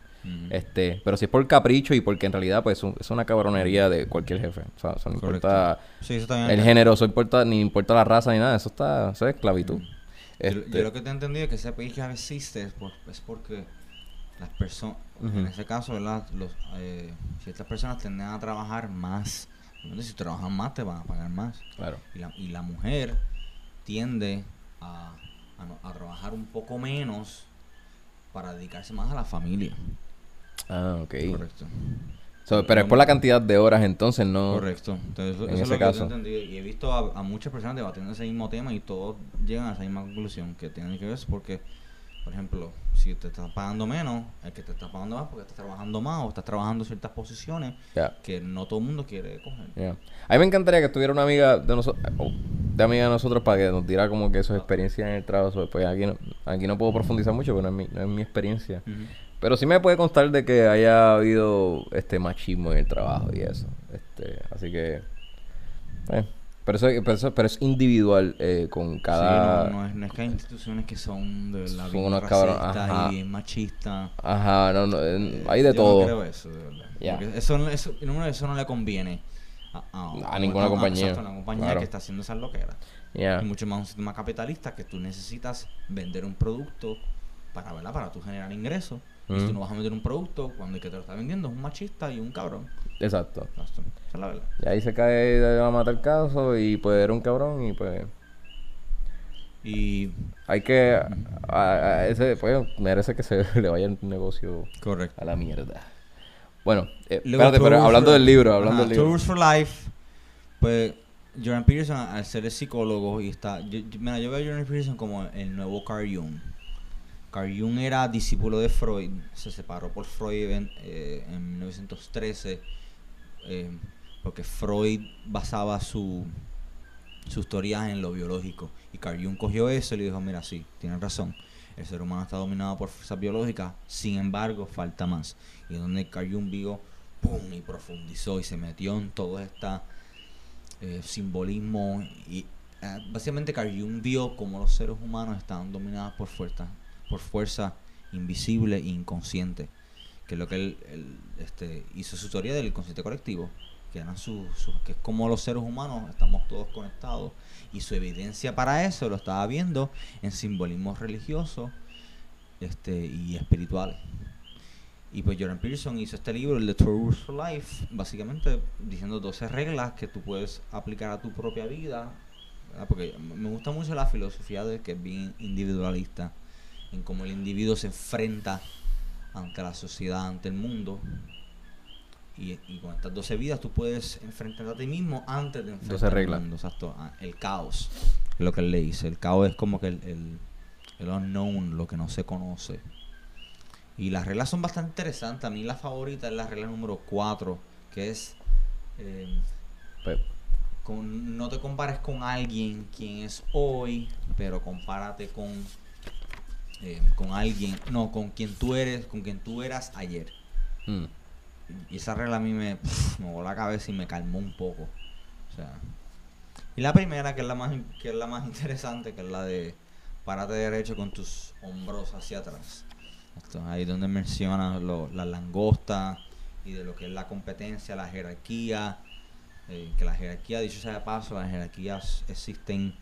Este, pero si es por capricho y porque en realidad pues un- es una cabronería de cualquier jefe. O sea, eso no Correcto. importa Sí, eso también el género, eso importa, ni importa la raza ni nada, eso está, eso es esclavitud. Yo, Este, yo lo que te he entendido es que ese page gap existe es, por- es porque las personas, en ese caso, ¿verdad? Los, eh, ciertas personas tienden a trabajar más. Obviamente, Si trabajan más, te van a pagar más. Claro. Y la, y la mujer tiende a, a trabajar un poco menos para dedicarse más a la familia. Ah, ok. Correcto. So, pero es por la cantidad de horas entonces, no... Correcto. Entonces, eso, en eso es ese lo que yo caso. entendido. Y he visto a, a muchas personas debatiendo ese mismo tema y todos llegan a esa misma conclusión que tienen que ver porque, por ejemplo, si te estás pagando menos, el que te está pagando más porque estás trabajando más o estás trabajando ciertas posiciones que no todo el mundo quiere coger. Ya. A mí me encantaría que estuviera una amiga de nosotros, de amiga de nosotros para que nos diera como que sus experiencias en el trabajo. Pues aquí no, aquí no puedo profundizar mucho, pero no es mi, no es mi experiencia. Pero sí me puede constar de que haya habido este machismo en el trabajo y eso. Este, así que eh, pero eso, pero eso- pero es individual eh, con cada Sí, no, no es, no es que hay instituciones que son de verdad Son unos cabrones, racistas y bien machistas. Ajá, no, no, eh, hay de Yo todo. No creo eso, de verdad. Porque eso, no- eso, eso no le conviene a, A ninguna compañía. exacto, a una compañía Claro. que está haciendo esas loqueras. Y mucho más un sistema capitalista que tú necesitas vender un producto para, ¿verdad? para tú generar ingresos. Y si tú Mm. no vas a meter un producto cuando el que te lo está vendiendo es un machista y un cabrón. Exacto. Esa es la verdad. Y ahí se cae de la mata el caso y pues era un cabrón y pues Y hay que a, a ese pues merece que se le vaya el negocio correcto. a la mierda. Bueno, eh, espérate, pero hablando del libro, hablando del libro. Tours for Life, pues Jordan Peterson, al ser el psicólogo y está. Yo, yo- mira, yo veo a Jordan Peterson como el nuevo Carl Jung. Carl Jung era discípulo de Freud, se separó por Freud en, eh, en 1913, eh, porque Freud basaba su, sus teorías en lo biológico. Y Carl Jung cogió eso y le dijo: Mira, sí, tienes razón. El ser humano está dominado por fuerzas biológicas, sin embargo, falta más. Y donde Carl Jung vio, ¡pum! y profundizó y se metió en todo este eh, simbolismo. Y eh, básicamente Carl Jung vio como los seres humanos estaban dominados por fuerza, por fuerza invisible e inconsciente. Que es lo que él, este, hizo su teoría del inconsciente colectivo. Que, eran su, su- que es como los seres humanos estamos todos conectados. Y su evidencia para eso lo estaba viendo en simbolismos religiosos este, y espirituales. Y pues Jordan Peterson hizo este libro, el de Tours for Life, básicamente diciendo 12 reglas que tú puedes aplicar a tu propia vida. Porque me gusta mucho la filosofía de que es bien individualista, en cómo el individuo se enfrenta ante la sociedad, ante el mundo. Y, y con estas 12 vidas tú puedes enfrentarte a ti mismo antes de enfrentar 12 reglas. el mundo. Exacto, ah, el caos, es lo que él le dice. El caos es como que el, el, el unknown, lo que no se conoce. Y las reglas son bastante interesantes. A mí la favorita es la regla número 4, que es eh, con- no te compares con alguien quien es hoy, pero compárate con eh, con alguien, no, con quien tú eres, con quien tú eras ayer. mm, Y esa regla a mí me, me voló la cabeza y me calmó un poco. O sea, y la primera, que es la más que es la más interesante, que es la de párate derecho con tus hombros hacia atrás. Esto, ahí donde menciona lo- las langostas y de lo que es la competencia, la jerarquía. eh, que la jerarquía, dicho sea de paso, las jerarquías existen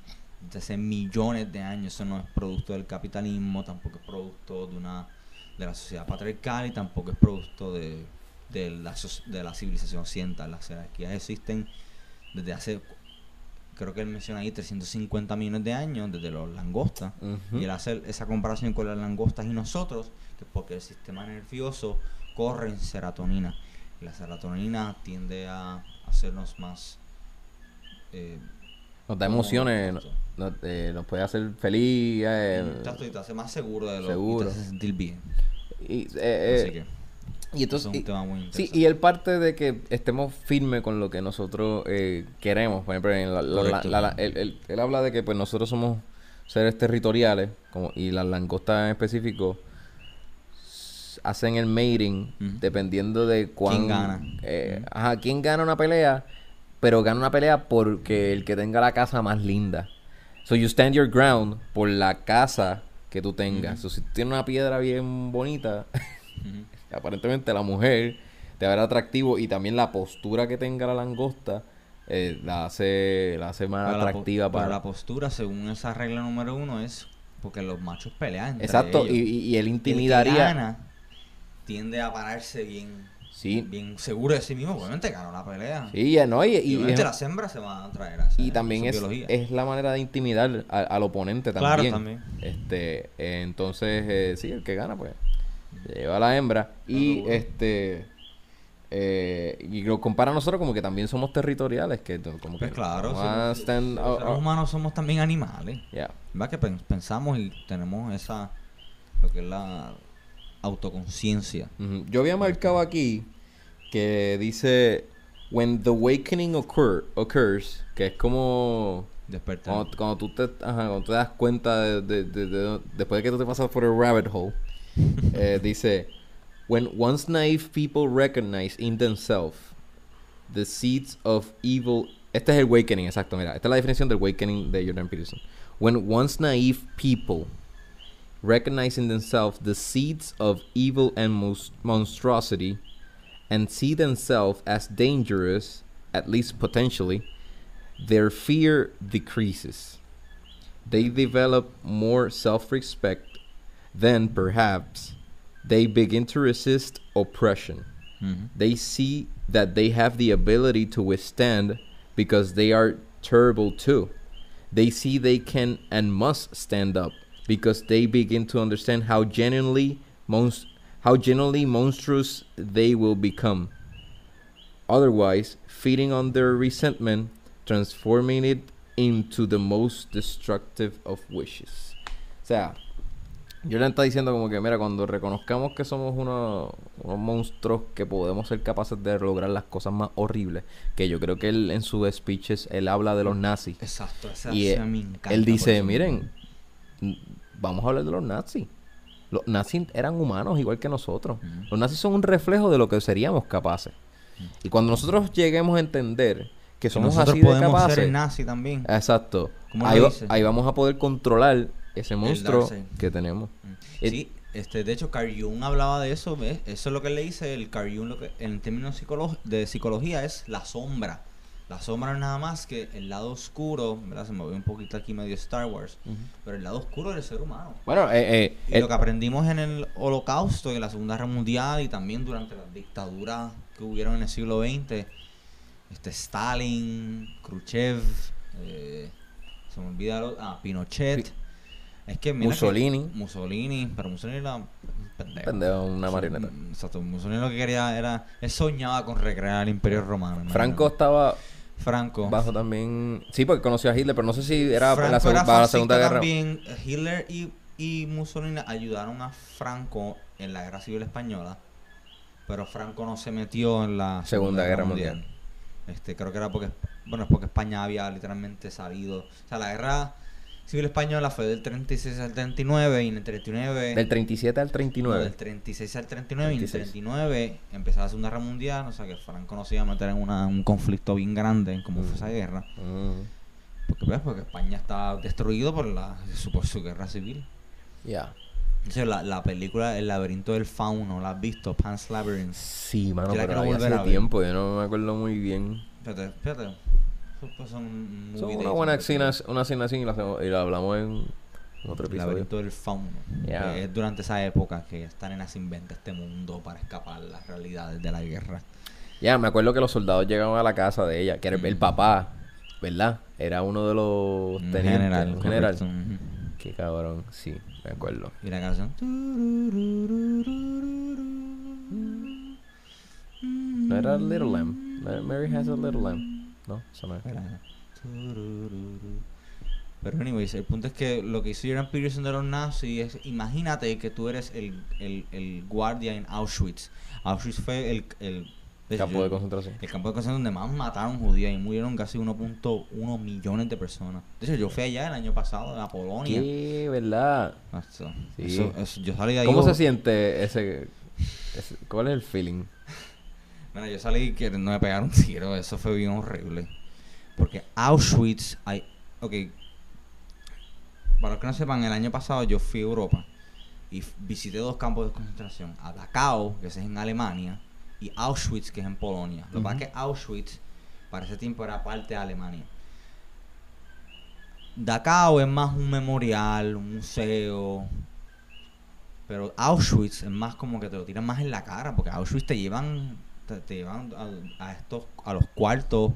desde hace millones de años. Eso no es producto del capitalismo, tampoco es producto de una de la sociedad patriarcal y tampoco es producto de, de, la, de la civilización occidental. Las jerarquías existen desde hace, creo que él menciona ahí, 350 millones de años, desde los langostas. Y él hace esa comparación con las langostas y nosotros, que es porque el sistema nervioso corre en serotonina. Y la serotonina tiende a hacernos más... eh, Nos da emociones, nos, eh, nos puede hacer feliz. eh, Exacto, y te hace más seguro de lo Seguro. y te hace sentir bien. y, eh, Así eh, que y entonces, es un y- tema muy Sí, y el parte de que estemos firmes con lo que nosotros eh, queremos. Por ejemplo, en la- la- Correcto. la- la- él, él- él habla de que pues nosotros somos seres territoriales como, y las langostas en específico hacen el mating dependiendo de cuán... gana? eh, Ujú. Ajá, quién gana una pelea, pero gana una pelea porque el que tenga la casa más linda. So you stand your ground por la casa que tú tengas. Ujú. So, si tú tienes una piedra bien bonita, aparentemente la mujer te verá atractivo y también la postura que tenga la langosta eh, la hace la hace más Para la atractiva para para, la postura, según esa regla número uno, es porque los machos pelean. entre exacto y, ellos. y- y él El intimidaría gana tiende a pararse bien, sí bien seguro de sí mismo. Obviamente ganó la pelea. sí ya no y, Y, y, obviamente es- las hembras se van a traer a y también es, es la manera de intimidar a- al oponente Claro, también también. este eh, entonces eh, sí el que gana pues lleva a la hembra y este eh, y lo compara a nosotros como que también somos territoriales que como que Pues claro, sí, stand- los ah, humanos somos también animales. yeah. ¿Verdad? Que pen- pensamos y tenemos esa, lo que es la autoconciencia. Yo había marcado aquí que dice when the awakening occur, occurs, que es como Despertar. cuando, cuando tú te, ajá, cuando te das cuenta de, de- de- de- después de que tú te pasas por el rabbit hole, eh, dice when once naive people recognize in themselves the seeds of evil. Este es el awakening, exacto. Mira, esta es la definición del awakening de Jordan Peterson. When once naive people recognize in themselves the seeds of evil and monstrosity and see themselves as dangerous, at least potentially, their fear decreases. They develop more self respect, then perhaps they begin to resist oppression. Ujú. They see that they have the ability to withstand because they are terrible too. They see they can and must stand up because they begin to understand how genuinely monst- how genuinely monstrous they will become. Otherwise, feeding on their resentment, transforming it into the most destructive of wishes. O sea, Jordan está diciendo como que, mira, cuando reconozcamos que somos unos, unos monstruos que podemos ser capaces de lograr las cosas más horribles, que yo creo que él en sus speeches, él habla de los nazis. Exacto, esa Y él, me encanta él dice, miren, vamos a hablar de los nazis. Los nazis eran humanos igual que nosotros. Los nazis son un reflejo de lo que seríamos capaces. Y cuando nosotros lleguemos a entender que somos nosotros así de podemos capaces, ser nazi también. exacto, ¿Cómo ahí, ahí vamos a poder controlar ese monstruo que tenemos. Eh, Sí, este, de hecho, Carl Jung hablaba de eso, ¿ves? Eso es lo que él le dice, el Carl Jung, lo que, en términos de psicología, es la sombra. La sombra nada más que el lado oscuro, ¿verdad? Se me ve un poquito aquí medio Star Wars, pero el lado oscuro del ser humano. Bueno, eh, eh, Y el- lo que aprendimos en el Holocausto y en la Segunda Guerra Mundial y también durante las dictaduras que hubieron en el siglo XX, este Stalin, Khrushchev, eh, se me olvida, lo- ah, Pinochet. Es que mira que- Mussolini. Mussolini, pero Mussolini era un pendejo. pendejo, una marioneta. Exacto, Mussolini lo que quería era, él soñaba con recrear el Imperio Romano. imagínate. Franco estaba Franco. bajo también. Sí, porque conoció a Hitler, pero no sé si era Franco la, seg- era la Segunda Guerra. También. Hitler y, y Mussolini ayudaron a Franco en la Guerra Civil Española, pero Franco no se metió en la Segunda Guerra Mundial. Este, creo que era porque, bueno, es porque España había literalmente salido. O sea, la Guerra Civil Española fue del 36 al 39 y en el 39... Del 37 al no, 39. del 36 al 39 y en el 36. 39 empezaba la Segunda Guerra Mundial, o sea que Franco no se iba a meter en una- un conflicto bien grande como fue esa guerra. Mm, Porque, pues, porque España está destruido por la por su guerra civil. Ya. Hecho, la, la película El laberinto del fauno, ¿la has visto? Pan's Labyrinth. Sí, mano, pero hace tiempo, yo no me acuerdo muy bien. Espérate, espérate. Pues son una buena asignación, una asignación y la, y la hablamos en otro episodio. laberinto del fauno. Que es durante esa época que esta nena se inventa este mundo para escapar las realidades de la guerra. Ya, me acuerdo que los soldados llegaban a la casa de ella, que era el- el papá, ¿verdad? Era uno de los Un tenientes, general. un general. Qué cabrón, sí, me acuerdo. Y la canción. No era Little Lamb. Ma- Mary has a Little Lamb. No, eso no es. Pero anyways, el punto es que lo que hizo Jordan Peterson de los nazis es, imagínate que tú eres el, el, el guardia en Auschwitz. Auschwitz fue el, el, Campo de concentración. el campo de concentración donde más mataron judíos y murieron casi 1.1 millones de personas. De hecho, yo fui allá el año pasado, a Polonia. ¿Qué? ¿Verdad? Eso, Sí. eso- eso- yo salí de ahí. ¿Cómo se siente ese, ese- ¿Cuál es el feeling? Bueno, yo salí queriendo me pegar un tiro, eso fue bien horrible. Porque Auschwitz, hay, ok, para los que no sepan, el año pasado yo fui a Europa y visité dos campos de concentración, a Dachau, que es en Alemania, y Auschwitz, que es en Polonia. Lo que pasa es que Auschwitz, para ese tiempo, era parte de Alemania. Dachau es más un memorial, un museo, pero Auschwitz es más como que te lo tiran más en la cara, porque Auschwitz te llevan, te, te llevan a, estos, a los cuartos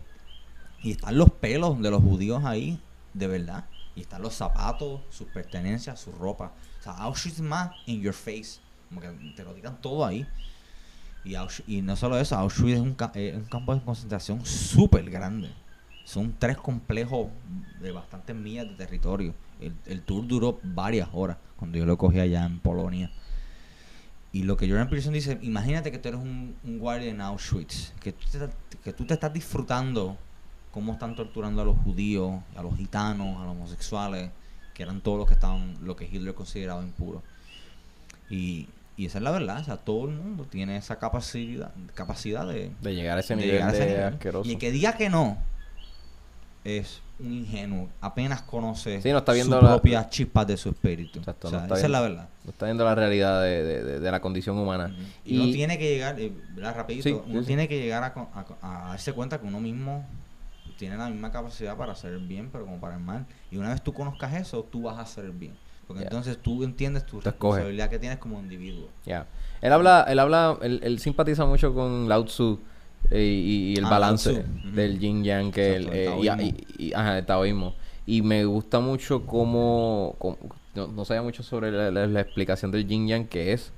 y están los pelos de los judíos ahí, de verdad. Y están los zapatos, sus pertenencias, su ropa. O sea, Auschwitz es más in your face, como que te lo tiran todo ahí. Y, Ausch- y no solo eso, Auschwitz es un, eh, un campo de concentración súper grande. Son tres complejos de bastantes millas de territorio. El tour duró varias horas cuando yo lo cogí allá en Polonia. Y lo que Jordan Peterson dice, imagínate que tú eres un, un guardia en Auschwitz, que tú, te, que tú te estás disfrutando cómo están torturando a los judíos, a los gitanos, a los homosexuales, que eran todos los que estaban, lo que Hitler consideraba impuro. Y, y esa es la verdad, o sea, todo el mundo tiene esa capacidad, capacidad de, De llegar a ese de nivel llegar a ese de nivel. asqueroso. Y el que diga que no es un ingenuo, apenas conoce Sí, no está viendo sus la- propias chispas de su espíritu. Exacto, O sea, no está esa es la verdad. No está viendo la realidad de, de- de- de la condición humana. Y, uno tiene que llegar, eh. Rapidito, Sí, uno sí, sí. tiene que llegar a, a darse cuenta que uno mismo tiene la misma capacidad para hacer el bien, pero como para el mal. Y una vez tú conozcas eso, tú vas a hacer el bien. Porque Ya. entonces tú entiendes tu responsabilidad que tienes como individuo. Ya. Él habla, él habla, él, él simpatiza mucho con Lao Tzu y, y el Ah, balance del yin yang que el eh, y- taoísmo. y, y- ajá, el taoísmo. Y me gusta mucho cómo, cómo- no, no sabía mucho sobre la, la- la explicación del yin yang que es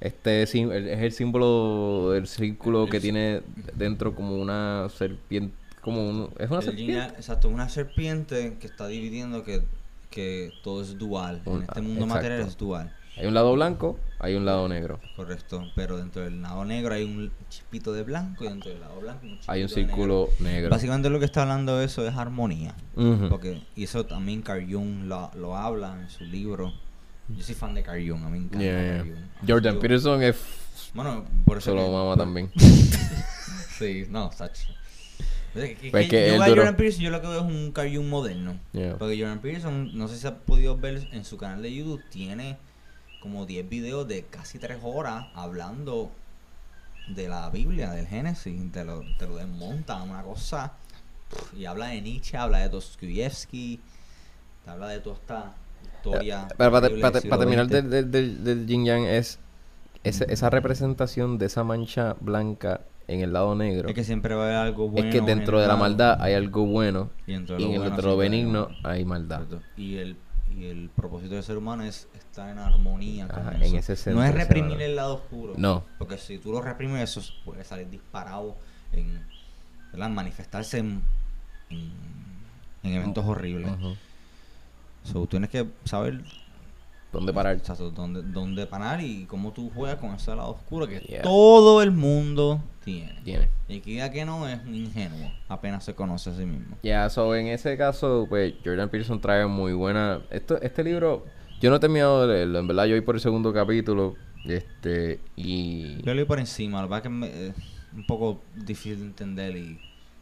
este es el símbolo del círculo El- que el- tiene dentro como una serpiente, como un, es una serpiente. yang, exacto, una serpiente que está dividiendo que, que todo es dual. En este mundo exacto. material es dual. Hay un lado blanco, hay un lado negro. Correcto. Pero dentro del lado negro hay un chispito de blanco y dentro del lado blanco un Hay un negro. círculo negro. Básicamente lo que está hablando eso es armonía. Porque, y eso también Carl Jung lo, lo habla en su libro. Yo soy fan de Carl Jung, a mí me encanta Yeah, yeah. Carl Jung. Jordan Yo- Peterson es Bueno, por eso lo que- mama también. Sí, no, Sacho. Es que- Pues que que yo a Jordan Peterson yo lo que veo es un Carl Jung moderno. Yeah. Porque Jordan Peterson, no sé si ha podido ver en su canal de YouTube, tiene como 10 videos de casi 3 horas hablando de la Biblia, del Génesis, te lo, te lo desmonta, una cosa. Y habla de Nietzsche, habla de Dostoyevsky, te habla de toda esta historia. Pero para, terminar del, del, del, del yin yang es ese- esa representación de esa mancha blanca en el lado negro. Es que siempre va a haber algo bueno. es que dentro en de la maldad hay algo bueno y dentro de lo, bueno dentro de lo benigno hay maldad. Y el, y el propósito del ser humano es estar en armonía con Ajá, eso. en ese centro no es reprimir el lado oscuro. No. Porque si tú lo reprimes, eso puede salir disparado en. ¿verdad? Manifestarse en, en, en eventos horribles. Ujú. So, tienes que saber ¿Dónde parar? exacto, dónde, dónde parar y cómo tú juegas con ese lado oscuro que Yeah. todo el mundo tiene. Tiene. Y que diga que no es un ingenuo, apenas se conoce a sí mismo. Ya, so en ese caso, pues Jordan Peterson trae muy buena. Esto, este libro, yo no he terminado de leerlo, en verdad, yo voy por el segundo capítulo. Este, y. Yo leí por encima, pasa es que me- es un poco difícil de entender, y,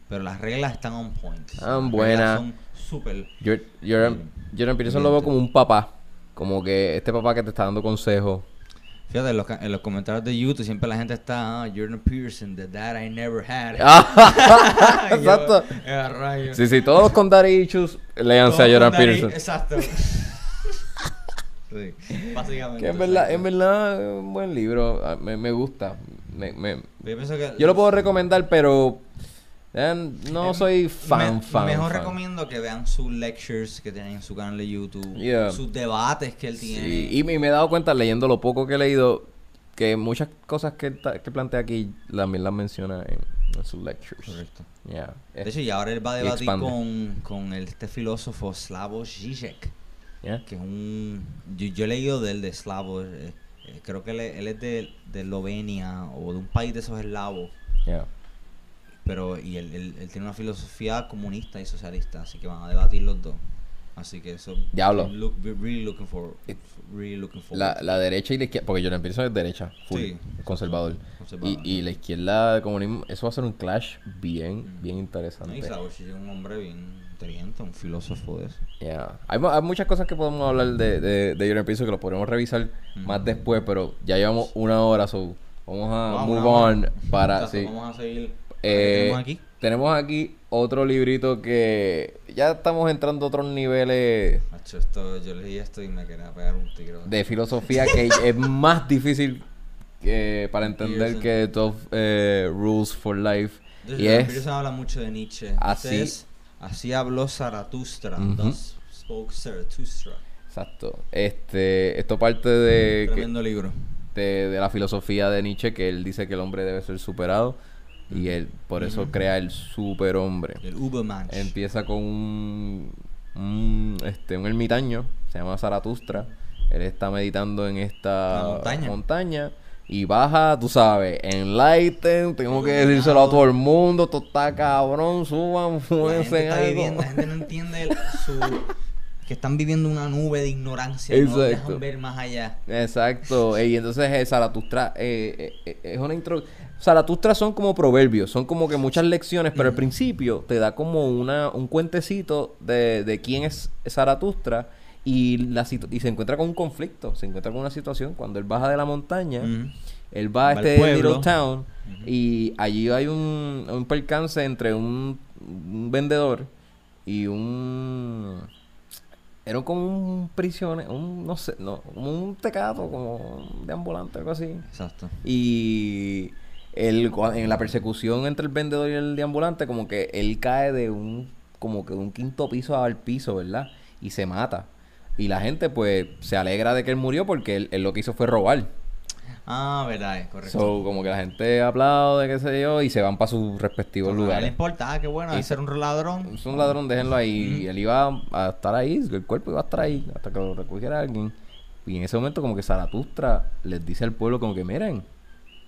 pero las reglas están on point. Están buenas. Son súper. Jor- Jordan, Jordan Peterson lo veo como un papá. Como que este papá que te está dando consejos. Fíjate, en los, ca- en los comentarios de YouTube siempre la gente está, ah, Jordan Peterson, the dad I never had. Ah, yo, Exacto. "Eh, rayos". Sí, sí, todos con daddy issues, léanse a Jordan Peterson. Exacto. sí, básicamente. Que en verdad, en verdad, un buen libro. Ah, Me, me gusta. Me- me- Yo Yo lo puedo recomendar, pero no soy fan, me- fan. Mejor fan. recomiendo que vean sus lectures que tienen en su canal de YouTube, Yeah. sus debates que él tiene. Sí, y me, he dado cuenta leyendo lo poco que he leído que muchas cosas que, que plantea aquí también las menciona en, en sus lectures. Correcto. Yeah. De hecho, y ahora él va a y debatir con, con este filósofo Slavoj Žižek, Yeah. que es un... Yo, yo he leído del de Slavoj, eh, eh, creo que él, es- él es de, de Eslovenia o de un país de esos eslavos, Yeah. Pero y él, él- él tiene una filosofía comunista y socialista, así que van a debatir los dos. Así que eso... Diablo. Look, really looking for... Really looking for... La, la derecha y la izquierda, porque Jordan Peterson es derecha, full, Sí. conservador. Conservador. Y, y la izquierda comunismo, eso va a ser un clash bien, Mm. bien interesante. y es un hombre bien inteligente, un filósofo de eso. Yeah. Hay, hay muchas cosas que podemos hablar de, de, de Jordan Peterson que lo podemos revisar más Ujú. después, pero ya llevamos una hora, so vamos a Vamos, move vamos. on para... Exacto, sí. Vamos a seguir... Eh, tenemos aquí? Tenemos aquí otro librito que ya estamos entrando a otros niveles Macho, esto, yo leí esto y me quería pegar un tiro. de filosofía que es más difícil que para entender Peterson. que 12 eh, Rules for Life. De Y es Peterson habla mucho de Nietzsche. Así- Este es, así habló Zaratustra. Ujú. Thus spoke Zarathustra. exacto. Este, esto parte de, que- Tremendo libro. de, de la filosofía de Nietzsche que él dice que el hombre debe ser superado y él por eso crea el superhombre. El Ubermensch. Empieza con un, un, este, un ermitaño, se llama Zaratustra. Él está meditando en esta montaña. montaña y baja, tú sabes, enlighten, tengo que decírselo a todo el mundo, esto está cabrón, suban, está algo. viviendo, la gente no entiende su... Que están viviendo una nube de ignorancia y no dejan ver más allá. Exacto, y entonces eh, Zaratustra eh, eh, eh, es una intro... Zaratustra son como proverbios, son como que muchas lecciones, pero al principio te da como una, un cuentecito de, de quién es Zaratustra y, la y se encuentra con un conflicto, se encuentra con una situación. Cuando él baja de la montaña, él va a Va este little town y allí hay un, un percance entre un, un vendedor y un era como un prisionero, un, no sé, no, como un tecato, como de ambulante, algo así. Exacto. Y él, en la persecución entre el vendedor y el deambulante, como que él cae de un, como que de un quinto piso al piso, ¿verdad? Y se mata. Y la gente, pues, se alegra de que él murió porque él, él lo que hizo fue robar. Ah, verdad, es correcto. So, como que la gente aplaude, qué sé yo, y se van para sus respectivos Como que no le lugares. importa, ah, qué bueno, Y ser un ladrón. Es un ladrón, déjenlo ahí. Y él iba a estar ahí, el cuerpo iba a estar ahí hasta que lo recogiera alguien. Y en ese momento como que Zaratustra les dice al pueblo como que miren,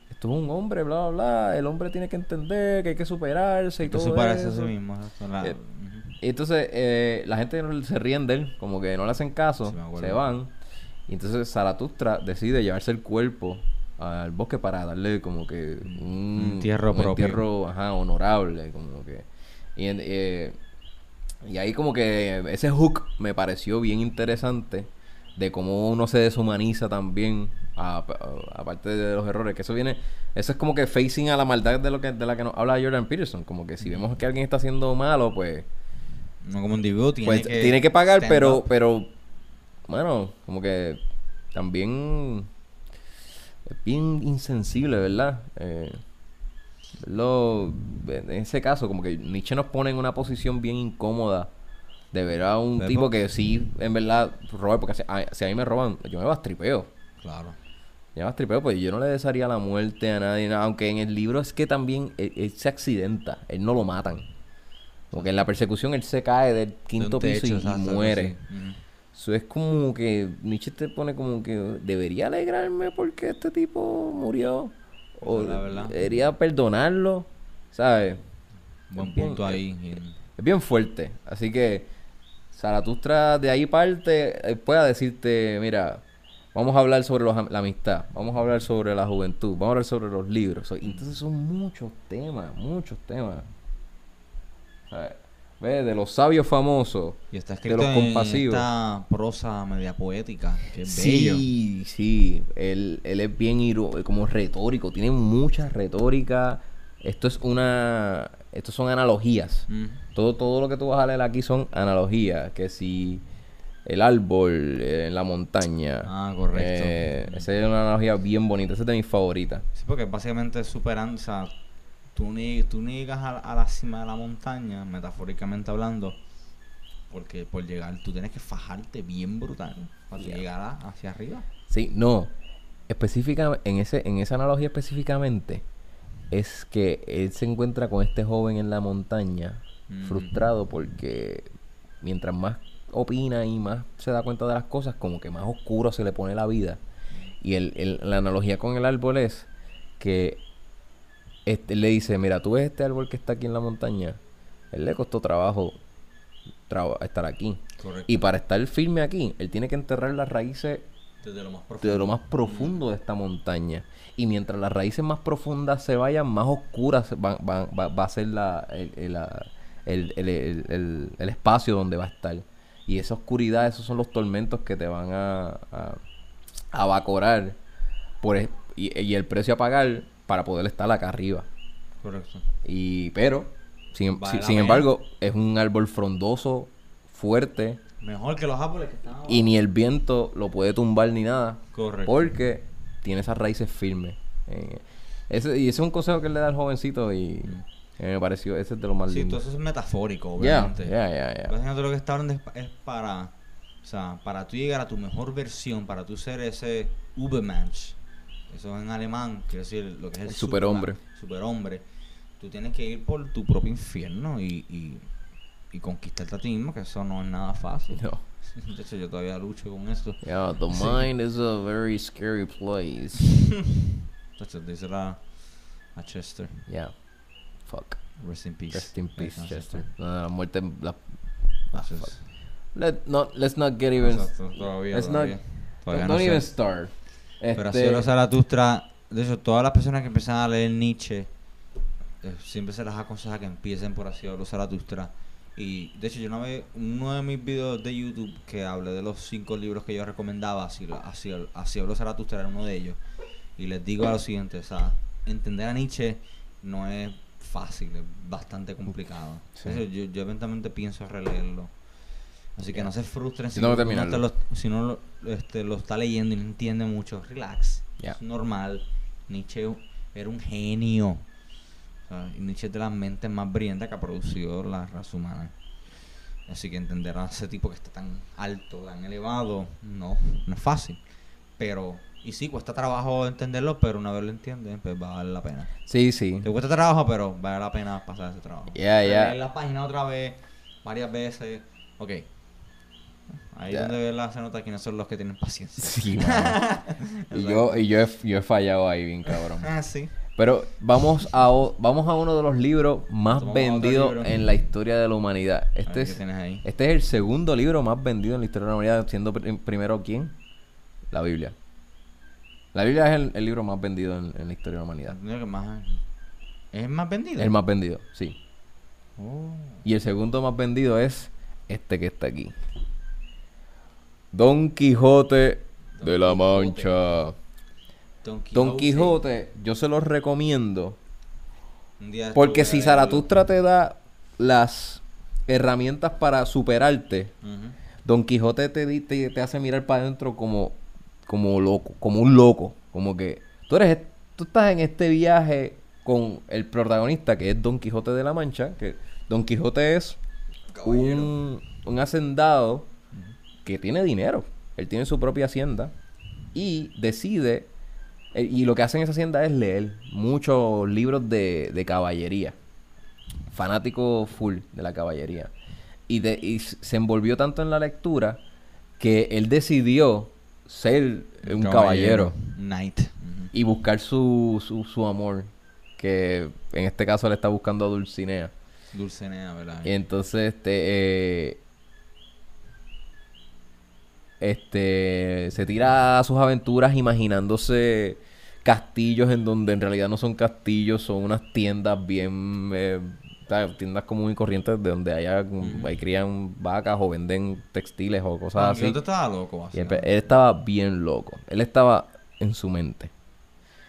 esto es un hombre, bla, bla, bla. El hombre tiene que entender que hay que superarse y Esto todo se parece a sí mismo. la- Eh. Y entonces eh, la gente se ríen de él, como que no le hacen caso, Sí, se van. Y entonces Zaratustra decide llevarse el cuerpo al bosque para darle como que un, entierro un propio. entierro, ajá, honorable, como que. Y, eh, y ahí como que ese hook me pareció bien interesante de cómo uno se deshumaniza también aparte de los errores que eso viene eso es como que facing a la maldad de lo que de la que nos habla Jordan Peterson como que si vemos que alguien está haciendo malo pues No como individuo tiene pues que... tiene que pagar, pero, up. pero, bueno, como que también es bien insensible, ¿verdad? Eh, lo, en ese caso, como que Nietzsche nos pone en una posición bien incómoda de ver a un tipo que sí, en verdad, roba, porque si a, si a mí me roban, yo me bastripeo. Claro. Yo me bastripeo, pues yo no le desearía la muerte a nadie, nada, aunque en el libro es que también él, él se accidenta, él no lo matan. Como que en la persecución él se cae del quinto piso techo, y- y, exacto, algo muere. Eso es como que Nietzsche te pone como que debería alegrarme porque este tipo murió. O La verdad. debería perdonarlo. ¿Sabes? Buen Es bien- punto ahí. y- Es bien fuerte. Así que Zaratustra de ahí parte eh, pueda decirte, mira, vamos a hablar sobre los la amistad, vamos a hablar sobre la juventud, vamos a hablar sobre los libros. Entonces son muchos temas, muchos temas. ¿Sabes? Ve, de los sabios famosos. Y está De los en compasivos. esta prosa media poética, que es bello. Sí, sí. Él, él es bien iro- como retórico. Tiene mucha retórica. Esto es una... Estos son analogías. Mm. Todo, todo lo que tú vas a leer aquí son analogías. Que si el árbol eh, en la montaña. Ah, correcto. Eh, esa es una analogía bien bonita. Esa es de mis favoritas. Sí, porque básicamente o sea, tú, ni, tú ni llegas a, a la cima de la montaña, metafóricamente hablando, porque por llegar tú tienes que fajarte bien brutal para Yeah. llegar a- hacia arriba. Sí, no. Específicamente, en, ese, en esa analogía específicamente, es que él se encuentra con este joven en la montaña, Mm. frustrado porque mientras más opina y más se da cuenta de las cosas, como que más oscuro se le pone la vida. Y el, el- la analogía con el árbol es que este, le dice, mira, tú ves este árbol que está aquí en la montaña, él le costó trabajo traba- estar aquí. Correcto. Y para estar firme aquí, él tiene que enterrar las raíces Desde lo más profundo. de lo más profundo de esta montaña. Y mientras las raíces más profundas se vayan, más oscuras se van- van- va, va a ser la, el, el- la- el- el- el- el- el espacio donde va a estar. Y esa oscuridad, esos son los tormentos que te van a, a, a evaporar por, es- y, y el precio a pagar para poder estar acá arriba. Correcto. Y pero, sin, Vale sin- embargo, es un árbol frondoso, fuerte, Mejor que los árboles que están abajo. y ni el viento lo puede tumbar ni nada. Correcto. Porque tiene esas raíces firmes. Eh, ese, y ese es un consejo que él le da al jovencito y eh, me pareció, ese es de lo más Sí, lindo. todo eso es metafórico, obviamente. ya, ya, ya. Lo que está hablando es, pa- es para, o sea, para tú llegar a tu mejor versión, para tú ser ese Ubermensch. Eso en alemán quiere decir lo que es el superhombre. Superhombre. Tú tienes que ir por tu propio infierno y, y, y conquistarte a ti mismo, que eso no es nada fácil. No. De hecho, yo todavía lucho con esto. Yeah, the Sí. mind is a very scary place. Hecho, dice la a Chester. Yeah. Fuck. Rest in peace. Rest in peace, Exacto. Chester. No, no, la muerte. La, ah, fuck. Let, not, let's not get even. exacto, todavía, let's todavía. not. Todavía don't no even sé. start. Pero Este, así los Zaratustra, de hecho, todas las personas que empiezan a leer Nietzsche, eh, siempre se les aconseja que empiecen por así los Zaratustra. Y de hecho, yo una vez, uno de mis videos de YouTube que hablé de los cinco libros que yo recomendaba, así, así, así los Zaratustra era uno de ellos. Y les digo a lo siguiente, o sea, entender a Nietzsche no es fácil, es bastante complicado. Sí. Yo, yo eventualmente pienso releerlo. Así que no se frustren si, no, uno te lo, si no lo, este, lo está leyendo y no entiende mucho. Relax. Es normal. Nietzsche era un genio. O sea, y Nietzsche es de las mentes más brillantes que ha producido la raza humana. Así que entender a ese tipo que está tan alto, tan elevado, no, no es fácil. Pero, y sí, cuesta trabajo entenderlo, pero una vez lo entiendes, pues va a valer la pena. Sí, sí. Te cuesta trabajo, pero vale la pena pasar ese trabajo. Ya, ya. Leer la página otra vez, varias veces. Ok. Ahí Ya. donde la se nota quiénes son los que tienen paciencia. Sí, y yo, y yo, he, yo he fallado ahí bien cabrón. Ah, sí. Pero vamos a, vamos a uno de los libros más Tomamos vendidos libro. en la historia de la humanidad. Este es, este es el segundo libro más vendido en la historia de la humanidad, siendo pr- primero quién? La Biblia. La Biblia es el, el libro más vendido en, en la historia de la humanidad. Más- ¿Es el más vendido? El más vendido, sí. Oh. Y el segundo más vendido es este que está aquí. Don Quijote de la Mancha. Don Quijote. Don Quijote, yo se los recomiendo. Un día Porque si Zaratustra te da las herramientas para superarte. Don Quijote te, te, te hace mirar para adentro como, como loco, como un loco. Como que tú eres, tú estás en este viaje con el protagonista que es Don Quijote de la Mancha, que Don Quijote es un, un hacendado que tiene dinero. Él tiene su propia hacienda y decide, eh, y lo que hace en esa hacienda es leer muchos libros de, de caballería. Fanático full de la caballería. Y, de, y s- se envolvió tanto en la lectura que él decidió ser un caballero, Knight. Y buscar su, su, su amor. Que en este caso él está buscando a Dulcinea. Dulcinea, ¿verdad? Y entonces, este, eh, este, se tira a sus aventuras imaginándose castillos en donde en realidad no son castillos, son unas tiendas bien, eh, ¿sabes? tiendas comunes y corrientes de donde haya, ahí crían vacas o venden textiles o cosas Don así. Quijote estaba loco, Y él, él estaba bien loco. Él estaba en su mente.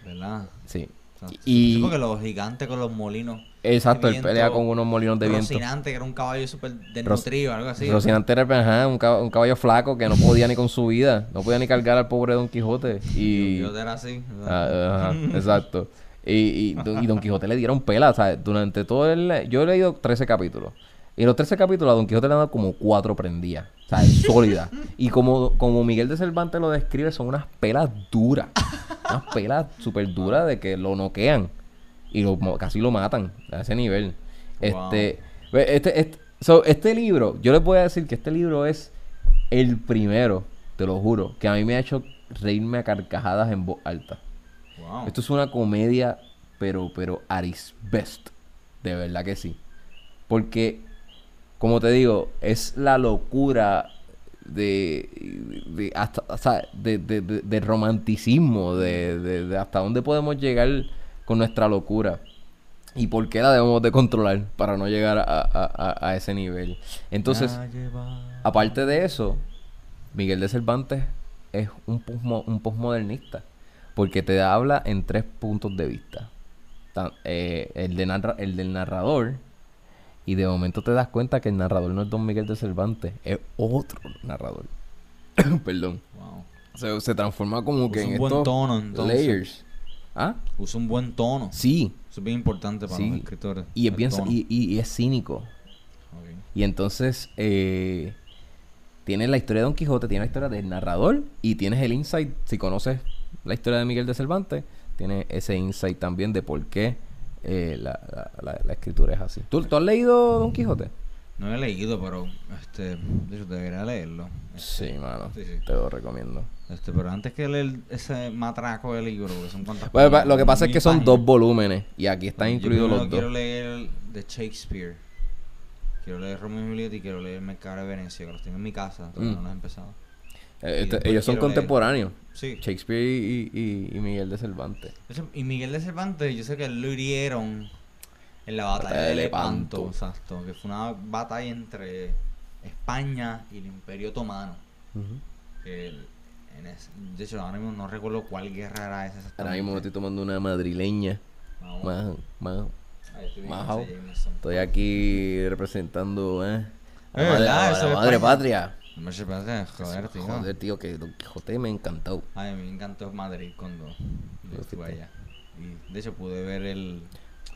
¿verdad? Sí. O sea, Y- sí, porque los gigantes con los molinos. Exacto, él pelea con unos molinos de viento. Rocinante, que era un caballo súper desnutrido, algo así. Rocinante era ajá, un, cab- un caballo flaco que no podía ni con su vida, no podía ni cargar al pobre Don Quijote. Y, Don Quijote era así. Ah, ajá, exacto. Y, y, Don- y Don Quijote le dieron pela, o sea, durante todo el... Yo he leído 13 capítulos. Y en los 13 capítulos a Don Quijote le han dado como cuatro prendidas. O sea, sólidas. Y como, como Miguel de Cervantes lo describe, son unas pelas duras. Unas pelas súper duras de que lo noquean. Y lo, casi lo matan a ese nivel. Wow. Este, este, este, so, este libro, yo les voy a decir que este libro es el primero, te lo juro, que a mí me ha hecho reírme a carcajadas en voz alta. Wow. Esto es una comedia, pero, pero at its best. De verdad que sí. Porque, como te digo, es la locura de, de hasta, o sea, de, de- de- romanticismo, de, hasta dónde podemos llegar con nuestra locura. Y por qué la debemos de controlar para no llegar a, a- a- ese nivel. Entonces, Aparte de eso, Miguel de Cervantes es un, posmo- un postmodernista. Porque te habla en tres puntos de vista. Eh, el, de narra- el del narrador. Y de momento te das cuenta que el narrador no es Don Miguel de Cervantes. Es otro narrador. Perdón. Wow. Se, se transforma como que Usa en un buen estos tono, entonces. layers. ¿Ah? Usa un buen tono. Sí. Eso es bien importante para Sí. los escritores. Y es, el bien, tono. y, y- y es cínico. Y entonces eh, tienes la historia de Don Quijote, tienes la historia del narrador y tienes el insight, si conoces la historia de Miguel de Cervantes, tienes ese insight también de por qué eh, la, la- la- la escritura es así. ¿Tú, tú has leído Don Quijote? No he leído, pero este, hecho, debería leerlo. Sí, mano. Sí, sí. Te lo recomiendo. Este, pero antes que leer ese matraco de libro, porque son cuantas Bueno, páginas, lo que pasa es que son páginas. dos volúmenes y aquí están Yo incluidos primero los quiero dos. leer de Shakespeare. Quiero leer Romeo y Julieta y quiero leer Mercado de Venecia, que los tengo en mi casa, todavía Mm. no los he empezado. Eh, este- ellos son contemporáneos. Sí. Shakespeare y, y- y Miguel de Cervantes. Y Miguel de Cervantes, yo sé que él lo hirieron en la batalla Batalla de Lepanto, Lepanto. exacto, que fue una batalla entre España y el Imperio Otomano. que el- en ese- de hecho, ahora mismo no recuerdo cuál guerra era esa. Ahora mismo me estoy tomando una madrileña. Más, más, estoy aquí representando, ¿eh? La Es madre, la- la España. Me parece, joder, tío. Joder, tío, que Don Quijote me encantó. Ay, me encantó Madrid cuando yo estuve allá. Y de hecho pude ver el...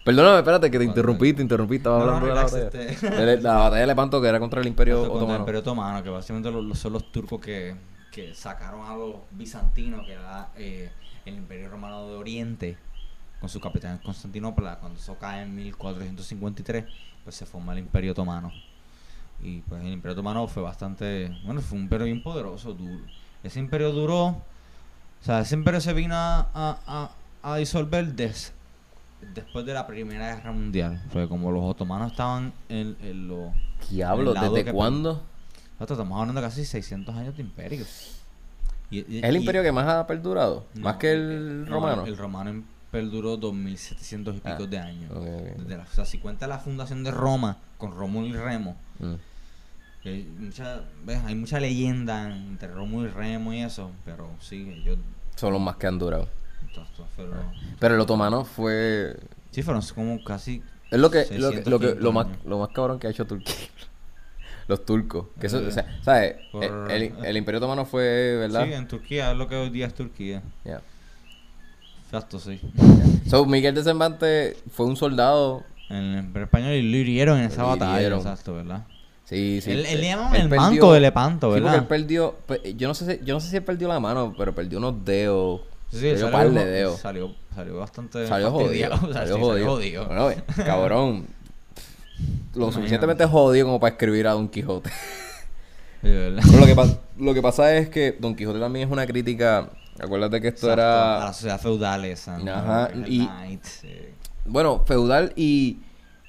Perdóname, espérate, que te interrumpí, te interrumpí. Estaba No, no, hablando de la relax, batalla. este. De La batalla de Lepanto, que era contra el Imperio Contra el Otomano. Imperio Otomano, que básicamente son los turcos que, que sacaron a los bizantinos, que era eh, el Imperio Romano de Oriente, con su capital en Constantinopla. Cuando eso cae en 1453, pues se forma el Imperio Otomano. Y pues el Imperio Otomano fue bastante, bueno, fue un imperio bien poderoso, duro. Ese imperio duró, o sea, ese imperio se vino a, a, a- disolver des- después de la Primera Guerra Mundial. Fue como los otomanos estaban en, en los... Diablo, lado ¿desde que- cuando? Nosotros estamos hablando de casi 600 años de imperio. Y- y- ¿Es el y- imperio que más ha perdurado? no, ¿Más que el no, romano? el romano perduró 2700 y pico Ah, de años. Desde la- o sea, si cuenta la fundación de Roma con Rómulo y Remo, Mm. Hay mucha, ¿ves? hay mucha leyenda entre Rómulo y Remo y eso, pero sí, ellos Son los más que han durado. fueron- Pero el otomano fue... sí, fueron como casi Es lo que, lo, que- 600, lo, que, lo, más, 500 lo más cabrón que ha hecho Turquía. Los turcos. Que eso, Eh, o sea, ¿sabes? por- El, el- el Imperio Otomano fue, ¿verdad? Sí, en Turquía, es lo que hoy día es Turquía. Exacto, sí. So, Miguel de Cervantes fue un soldado. En el Imperio Español y lo hirieron en esa batalla, exacto, ¿verdad? Sí, sí. Él, él le el perdió- manto de Lepanto, Sí, porque ¿verdad? él perdió. pe- Yo no, sé si, yo no sé si él perdió la mano, pero perdió unos dedos. Sí, perdió salió, par de dedos. Salió, salió bastante Salió jodido. fastidiado, o sea, Salió sí, jodido. jodido. Bueno, cabrón. Lo Imagínate. suficientemente jodido como para escribir a Don Quijote. Sí, ¿verdad? Pero lo que, lo que pasa es que Don Quijote también es una crítica. Acuérdate que esto Exacto, a era. la sociedad feudal esa. Ajá, y- Bueno, feudal y.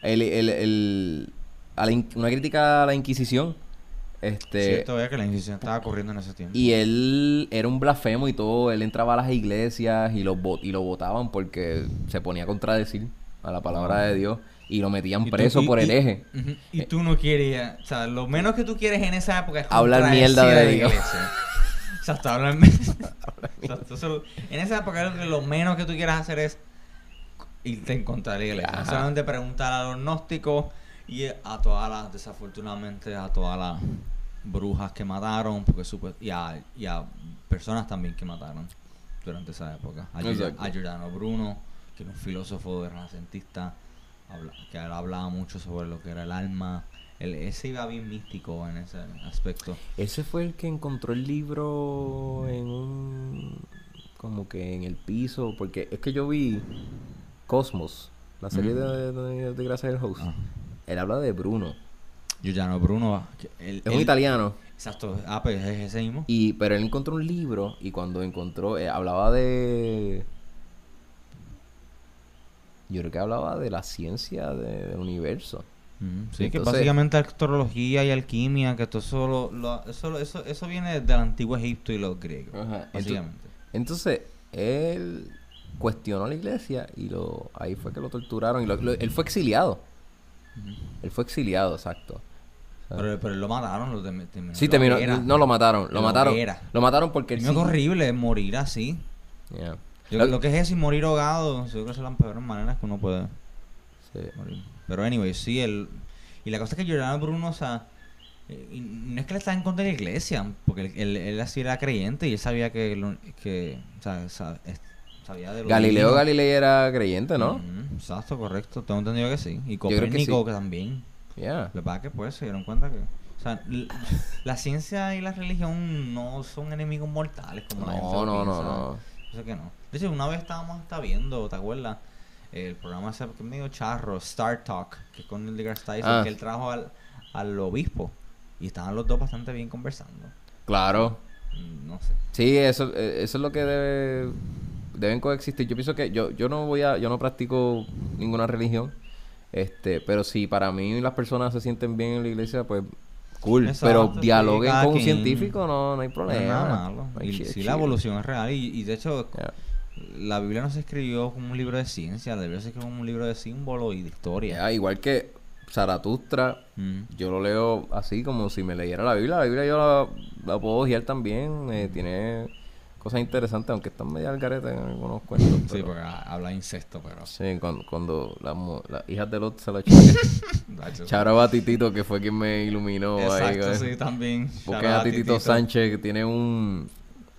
El, el, el- a la in- una crítica a la Inquisición. Este. Cierto es que la Inquisición estaba corriendo en ese tiempo. Y él era un blasfemo y todo. Él entraba a las iglesias y lo, y lo votaban porque se ponía a contradecir a la palabra de Dios. Y lo metían tú- preso y- por y- hereje. ujú, Y tú no querías, o sea, lo menos que tú quieres en esa época es Hablar mierda de la Dios. iglesia. Exacto, hablar eso- en esa época lo menos que tú quieras hacer es irte en contra de la iglesia. Solamente preguntar a los gnósticos y a todas las, desafortunadamente, a todas las brujas que mataron, porque supe- y, a, y a personas también que mataron durante esa época. A, Giordano- Exacto. a Giordano Bruno, que era un filósofo de renacentista, habla- que él hablaba mucho sobre lo que era el alma. Él, ese iba bien místico en ese aspecto. Ese fue el que encontró el libro en un. como que en el piso. Porque es que yo vi Cosmos, la serie Mm. de, de, de Gracias del Host. Ah. Él habla de Bruno. Giordano Bruno, él- Es un él- italiano. Exacto, ah, pues es ese mismo. Y, pero él encontró un libro y cuando encontró, eh, hablaba de... Yo creo que hablaba de la ciencia de- del universo. Sí, que básicamente astrología y alquimia, que todo eso, lo- lo- eso, eso, eso viene del antiguo Egipto y los griegos, Ajá, básicamente. Entonces, él cuestionó a la iglesia y lo ahí fue que lo torturaron. Y lo- lo- él fue exiliado. Él fue exiliado, exacto. Pero, pero él lo mataron, lo tem- terminó sí, terminó. hoguera. No lo mataron. Lo mataron. Lo mataron porque sí- qué horrible morir así. Yeah. Yo- Lo- lo que es eso y morir ahogado, yo creo que son las peores maneras que uno puede Sí. morir. Pero anyway, sí, él... Y la cosa es que Giordano Bruno, o sea, y no es que él estaba en contra de la iglesia, porque él, él, él así era creyente y él sabía que, que o sea, sa- es- sabía de lo Galileo. Galilei era creyente, ¿no? Exacto, correcto. Tengo entendido que sí. Y que Copérnico sí. que también. Yeah. Lo que pasa es que pues se dieron cuenta que... O sea, la ciencia y la religión no son enemigos mortales como la gente No, no, no, piensa. no. Yo sé que no. De hecho, una vez estábamos hasta viendo, ¿te acuerdas? El programa ese que medio charro, Star Talk, que es con Neil deGrasse Tyson, Ah. que él trajo al, al obispo. Y estaban los dos bastante bien conversando. Claro. Mm, No sé. Sí, eso, eh, eso es lo que debe, deben coexistir. Yo pienso que yo, yo no voy a, yo no practico ninguna religión, este, pero si para mí las personas se sienten bien en la iglesia, pues cool. Exacto, pero dialoguen con un científico, no, no hay problema. No hay Y shit. la evolución es real. Y, y de hecho, Yeah. la Biblia no se escribió como un libro de ciencia, la Biblia se escribió como un libro de símbolos y de historia. Yeah, igual que Zaratustra, Mm. yo lo leo así como si me leyera la Biblia. La Biblia yo la, la puedo guiar también. eh, tiene cosas interesantes, aunque están medio al garete en algunos cuentos. Sí, porque ha- habla incesto, pero. Sí, cuando, cuando las las hijas de Lot se la Charo a Titito, que fue quien me iluminó ahí. Exacto, güey. sí, también. Out a Titito, Sánchez, que tiene un,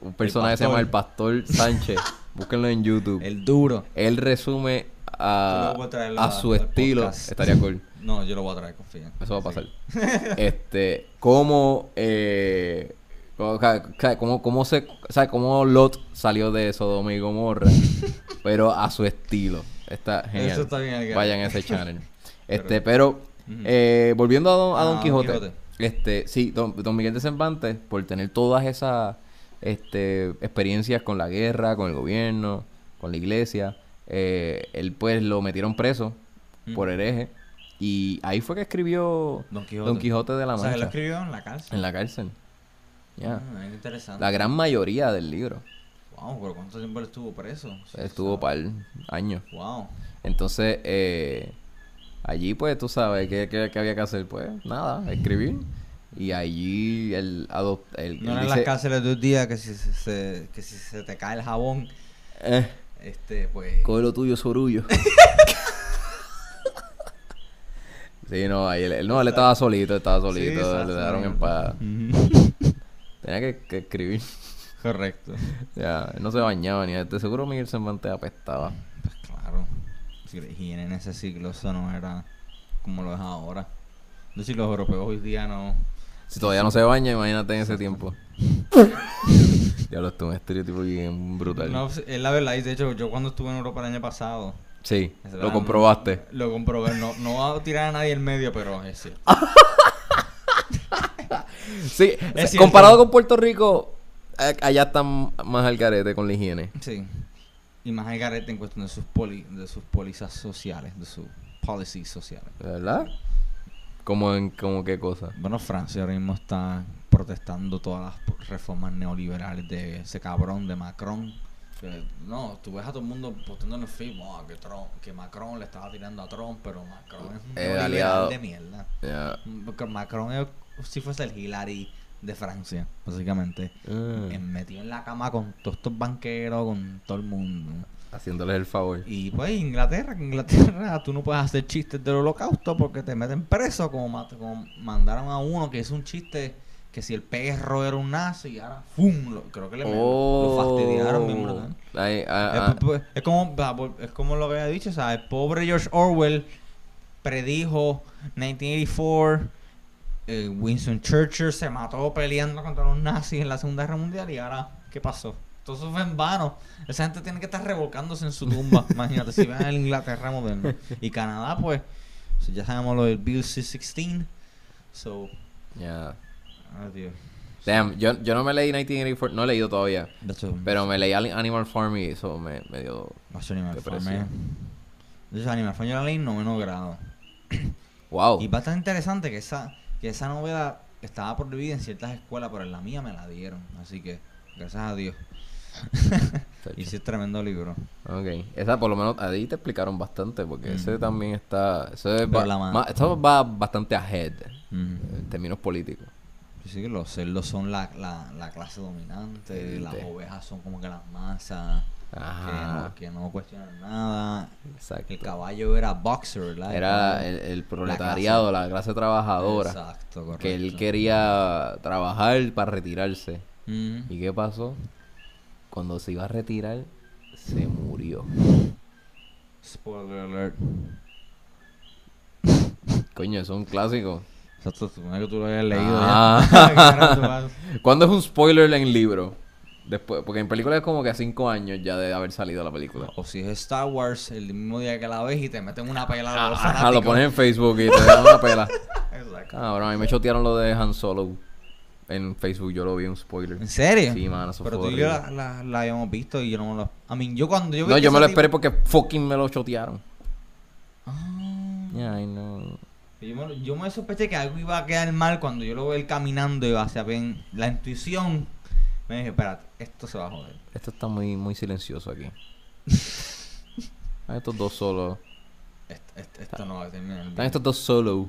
un personaje que se llama el Pastor Sánchez. Búsquenlo en YouTube. El duro. Él resume a, a su estilo. podcast. Estaría cool. No, yo lo voy a traer, confía. Eso va a pasar. este, cómo, eh, ca- ca- cómo, cómo se, o sea, cómo Lot salió de Sodoma y Gomorra, pero a su estilo. Está genial. Eso está bien. Vayan a ese channel. Este, pero, eh, volviendo a Don, a Ah, Don Quijote, Quijote. este, sí, Don, Don Miguel de Cervantes, por tener todas esas este, experiencias con la guerra, con el gobierno, con la iglesia, eh, él pues lo metieron preso por hereje. Y ahí fue que escribió Don Quijote. Don Quijote de la O sea, lo Mancha. escribió en la cárcel. En la cárcel. Ah, es interesante. La gran mayoría del libro. Wow, pero ¿cuánto tiempo él estuvo preso? Sí, Estuvo par años. Wow. Entonces, eh, allí pues tú sabes ¿qué, qué, qué había que hacer. Pues nada, escribir. Y allí él adoptó... Él, No él eran dice, las cárceles de un día que si se, se- que si se te cae el jabón, eh, este, pues... coge lo tuyo, sorullo. sí, no, ahí él, no, él estaba solito, estaba solito. Sí, le dejaron en paz. Tenía que, que escribir. Correcto. Ya, él no se bañaba ni de seguro Miguel Cervantes apestaba. Pues claro. Si la higiene en ese siglo eso no era como lo es ahora. No sé si los europeos hoy día no... Si todavía no se baña, imagínate en ese tiempo. Diablo, esto es un estereotipo bien brutal. No, es la verdad. Y de hecho, yo cuando estuve en Europa el año pasado... Sí, lo comprobaste. Lo comprobé. No, no voy a tirar a nadie en medio, pero es cierto. Sí, comparado con Puerto Rico, allá están más al garete con la higiene. Sí. Y más el garete en cuestión de sus poli, de sus pólizas sociales, de sus policies sociales. ¿Verdad? ¿Cómo en como qué cosa? Bueno, Francia ahora mismo está protestando todas las reformas neoliberales de ese cabrón de Macron. Que, no, tú ves a todo el mundo postando en el film "Oh, que, Trump- que Macron le estaba tirando a Trump, pero Macron es un Eh, aliado. de mierda. Porque Macron es si fuese el Hillary de Francia, básicamente. Mm, Eh, Metido en la cama con todos estos banqueros, con todo el mundo. haciéndoles el favor. Y pues Inglaterra, Inglaterra tú no puedes hacer chistes del holocausto porque te meten preso, como, ma- como mandaron a uno que hizo un chiste que si el perro era un nazi y ahora ¡fum! Lo- creo que le lo fastidiaron bien brutal. Oh. Ay, ah, Es, ah, es como, es como lo que había dicho, o sea, el pobre George Orwell predijo 1984, eh, Winston Churchill se mató peleando contra los nazis en la Segunda Guerra Mundial y ahora, ¿qué pasó? Todo eso fue en vano. Esa gente tiene que estar revolcándose en su tumba. Imagínate, si ven a la Inglaterra moderna. Y Canadá, pues, so ya sabemos lo del Bill C-16. So, ya. adiós. Damn, yo, yo no me leí 1984, no he leído todavía. Pero me leí Animal Farm y eso me, me dio... Animal Farm, eh. De hecho, Animal Farm yo la leí en noveno grado. Wow. Y bastante interesante que esa, que esa novela estaba prohibida en ciertas escuelas, pero en la mía me la dieron. Así que, gracias a Dios. y sí es tremendo libro. Ok, esa por lo menos ahí te explicaron bastante porque ese también está, ese Pero va, la ma- ma- esto va bastante ahead Ujú. en términos políticos. Sí, que los cerdos son la, la, la clase dominante, las ovejas son como que las masas, que no, que no cuestionan nada. exacto. El caballo era boxer, ¿verdad? El Era el, el proletariado, la clase, trabajadora, Exacto, correcto. que él quería trabajar para retirarse. Ujú. ¿Y qué pasó? Cuando se iba a retirar, se murió. Spoiler alert. Coño, eso es un clásico. Exacto, supone que tú lo hayas leído Ah. ¿Cuándo es un spoiler en libro? Después, porque en película es como que a cinco años ya de haber salido la película. O si es Star Wars, el mismo día que la ves y te meten una pela a los Ajá, lo pones en Facebook y te dan una pela. Exacto. Cabrón, a mí me chotearon lo de Han Solo. En Facebook yo lo vi un spoiler. ¿En serio? Sí, mano, eso Pero fue tú y yo la, la, la habíamos visto y yo no me lo... A mí, yo cuando yo vi No, yo me lo esperé tipo- porque fucking me lo chotearon. Ah. Ya, I know. Yo me, yo me sospeché que algo iba a quedar mal cuando yo lo veo él caminando y hacia bien. La intuición me dije, espérate, esto se va a joder. Esto está muy, muy silencioso aquí. Están estos dos solos. Esto, esto, esto no va a terminar bien. Están estos dos solos.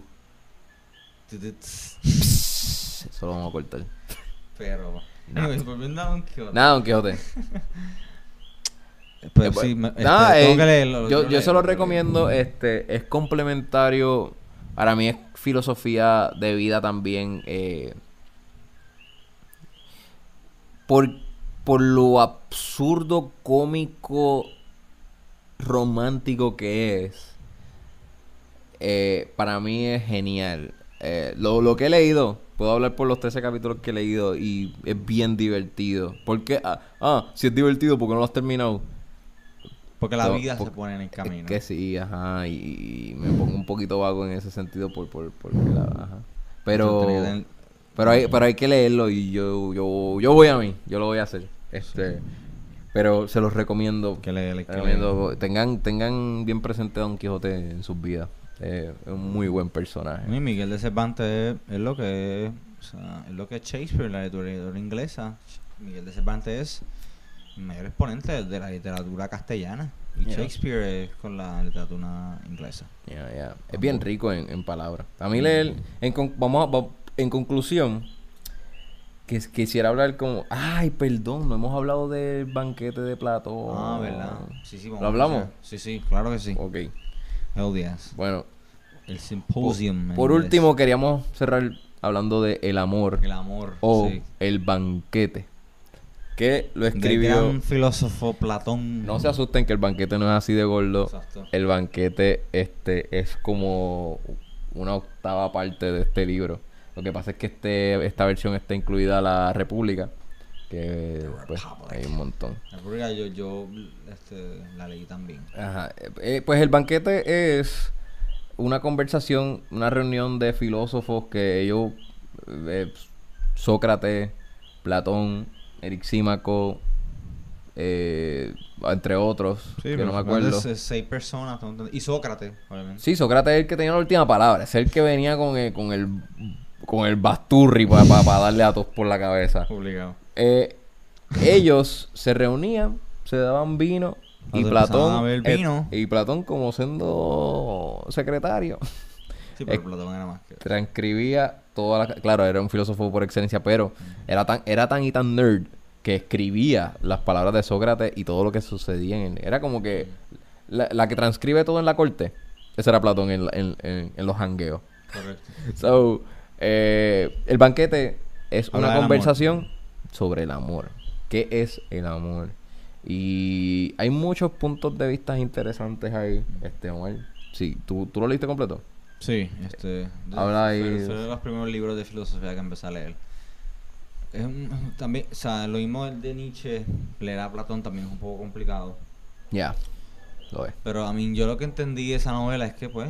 Eso lo vamos a cortar. Pero. No. Anyways, volviendo a Don Quijote. Nada, Don Quijote. Eh, sí, me- este, nada, tengo eh, que leerlo, yo, yo se lo pero- recomiendo. Este, es complementario. Para mí es filosofía de vida también. eh, por, por lo absurdo, cómico, romántico que es. eh, para mí es genial. Eh, lo, lo que he leído, puedo hablar por los 13 capítulos que he leído y es bien divertido. ¿Por qué? Ah, ah, si es divertido, porque no lo has terminado? Porque la No, vida se por- pone en el camino. Es que sí, ajá, y, y me pongo un poquito vago en ese sentido por, por, porque la, ajá. Pero, Pero hay, pero hay que leerlo y yo, yo, yo voy a mí, yo lo voy a hacer. Este, pero se los recomiendo. que hay que recomiendo, tengan, tengan bien presente a Don Quijote en sus vidas. Eh, es un muy buen personaje. Mí Miguel de Cervantes es, es lo que es, o sea, es lo que es Shakespeare, la literatura inglesa. Miguel de Cervantes es el mayor exponente de la literatura castellana. Y Yeah. Shakespeare es con la literatura inglesa. Ya, ya. Es bien rico en, en palabras. A mí leer, en vamos a- en conclusión, que quisiera hablar como, ay, perdón, no hemos hablado del banquete de Platón. Ah, ¿verdad? Sí, sí, vamos ¿Lo hablamos? Sí, sí, claro que sí. Ok, Hell yes. bueno. El symposium. por último, queríamos cerrar hablando de el amor El amor. o sí. el banquete. Que lo escribió... gran filósofo Platón. No se asusten que el banquete no es así de gordo. Exacto. El banquete este es como una octava parte de este libro. Lo que pasa es que este esta versión está incluida la República, que pues Republic. hay un montón. La pública yo, yo este, la leí también. Ajá. eh, pues el banquete es una conversación, una reunión de filósofos que ellos, eh, Sócrates, Platón, Erixímaco, eh, entre otros, que no me acuerdo. Es, es seis personas. Y Sócrates, obviamente. Sí, Sócrates es el que tenía la última palabra. Es el que venía con el, con el, con el basturri para darle a todos por la cabeza. Obligado. Eh, ellos se reunían, se daban vino y Cuando Platón eh, y Platón como siendo secretario Sí, pero Eh, Platón era más que... transcribía toda la claro era un filósofo por excelencia pero era tan era tan y tan nerd que escribía las palabras de Sócrates y todo lo que sucedía en era como que la, la que transcribe todo en la corte ese era Platón en, la- en, en- en los hangueos Correcto. So, eh, el banquete es Habla una conversación sobre el amor. ¿Qué es el amor? Y hay muchos puntos de vista interesantes ahí, este Omar. Sí, ¿tú, tú lo leíste completo? Sí, este... Habla ahí- Fue, fue de los primeros libros de filosofía que empecé a leer. Es un- también, o sea, lo mismo el de Nietzsche, leer a Platón también es un poco complicado. Ya, lo es. Pero a mí, yo lo que entendí de esa novela es que, pues,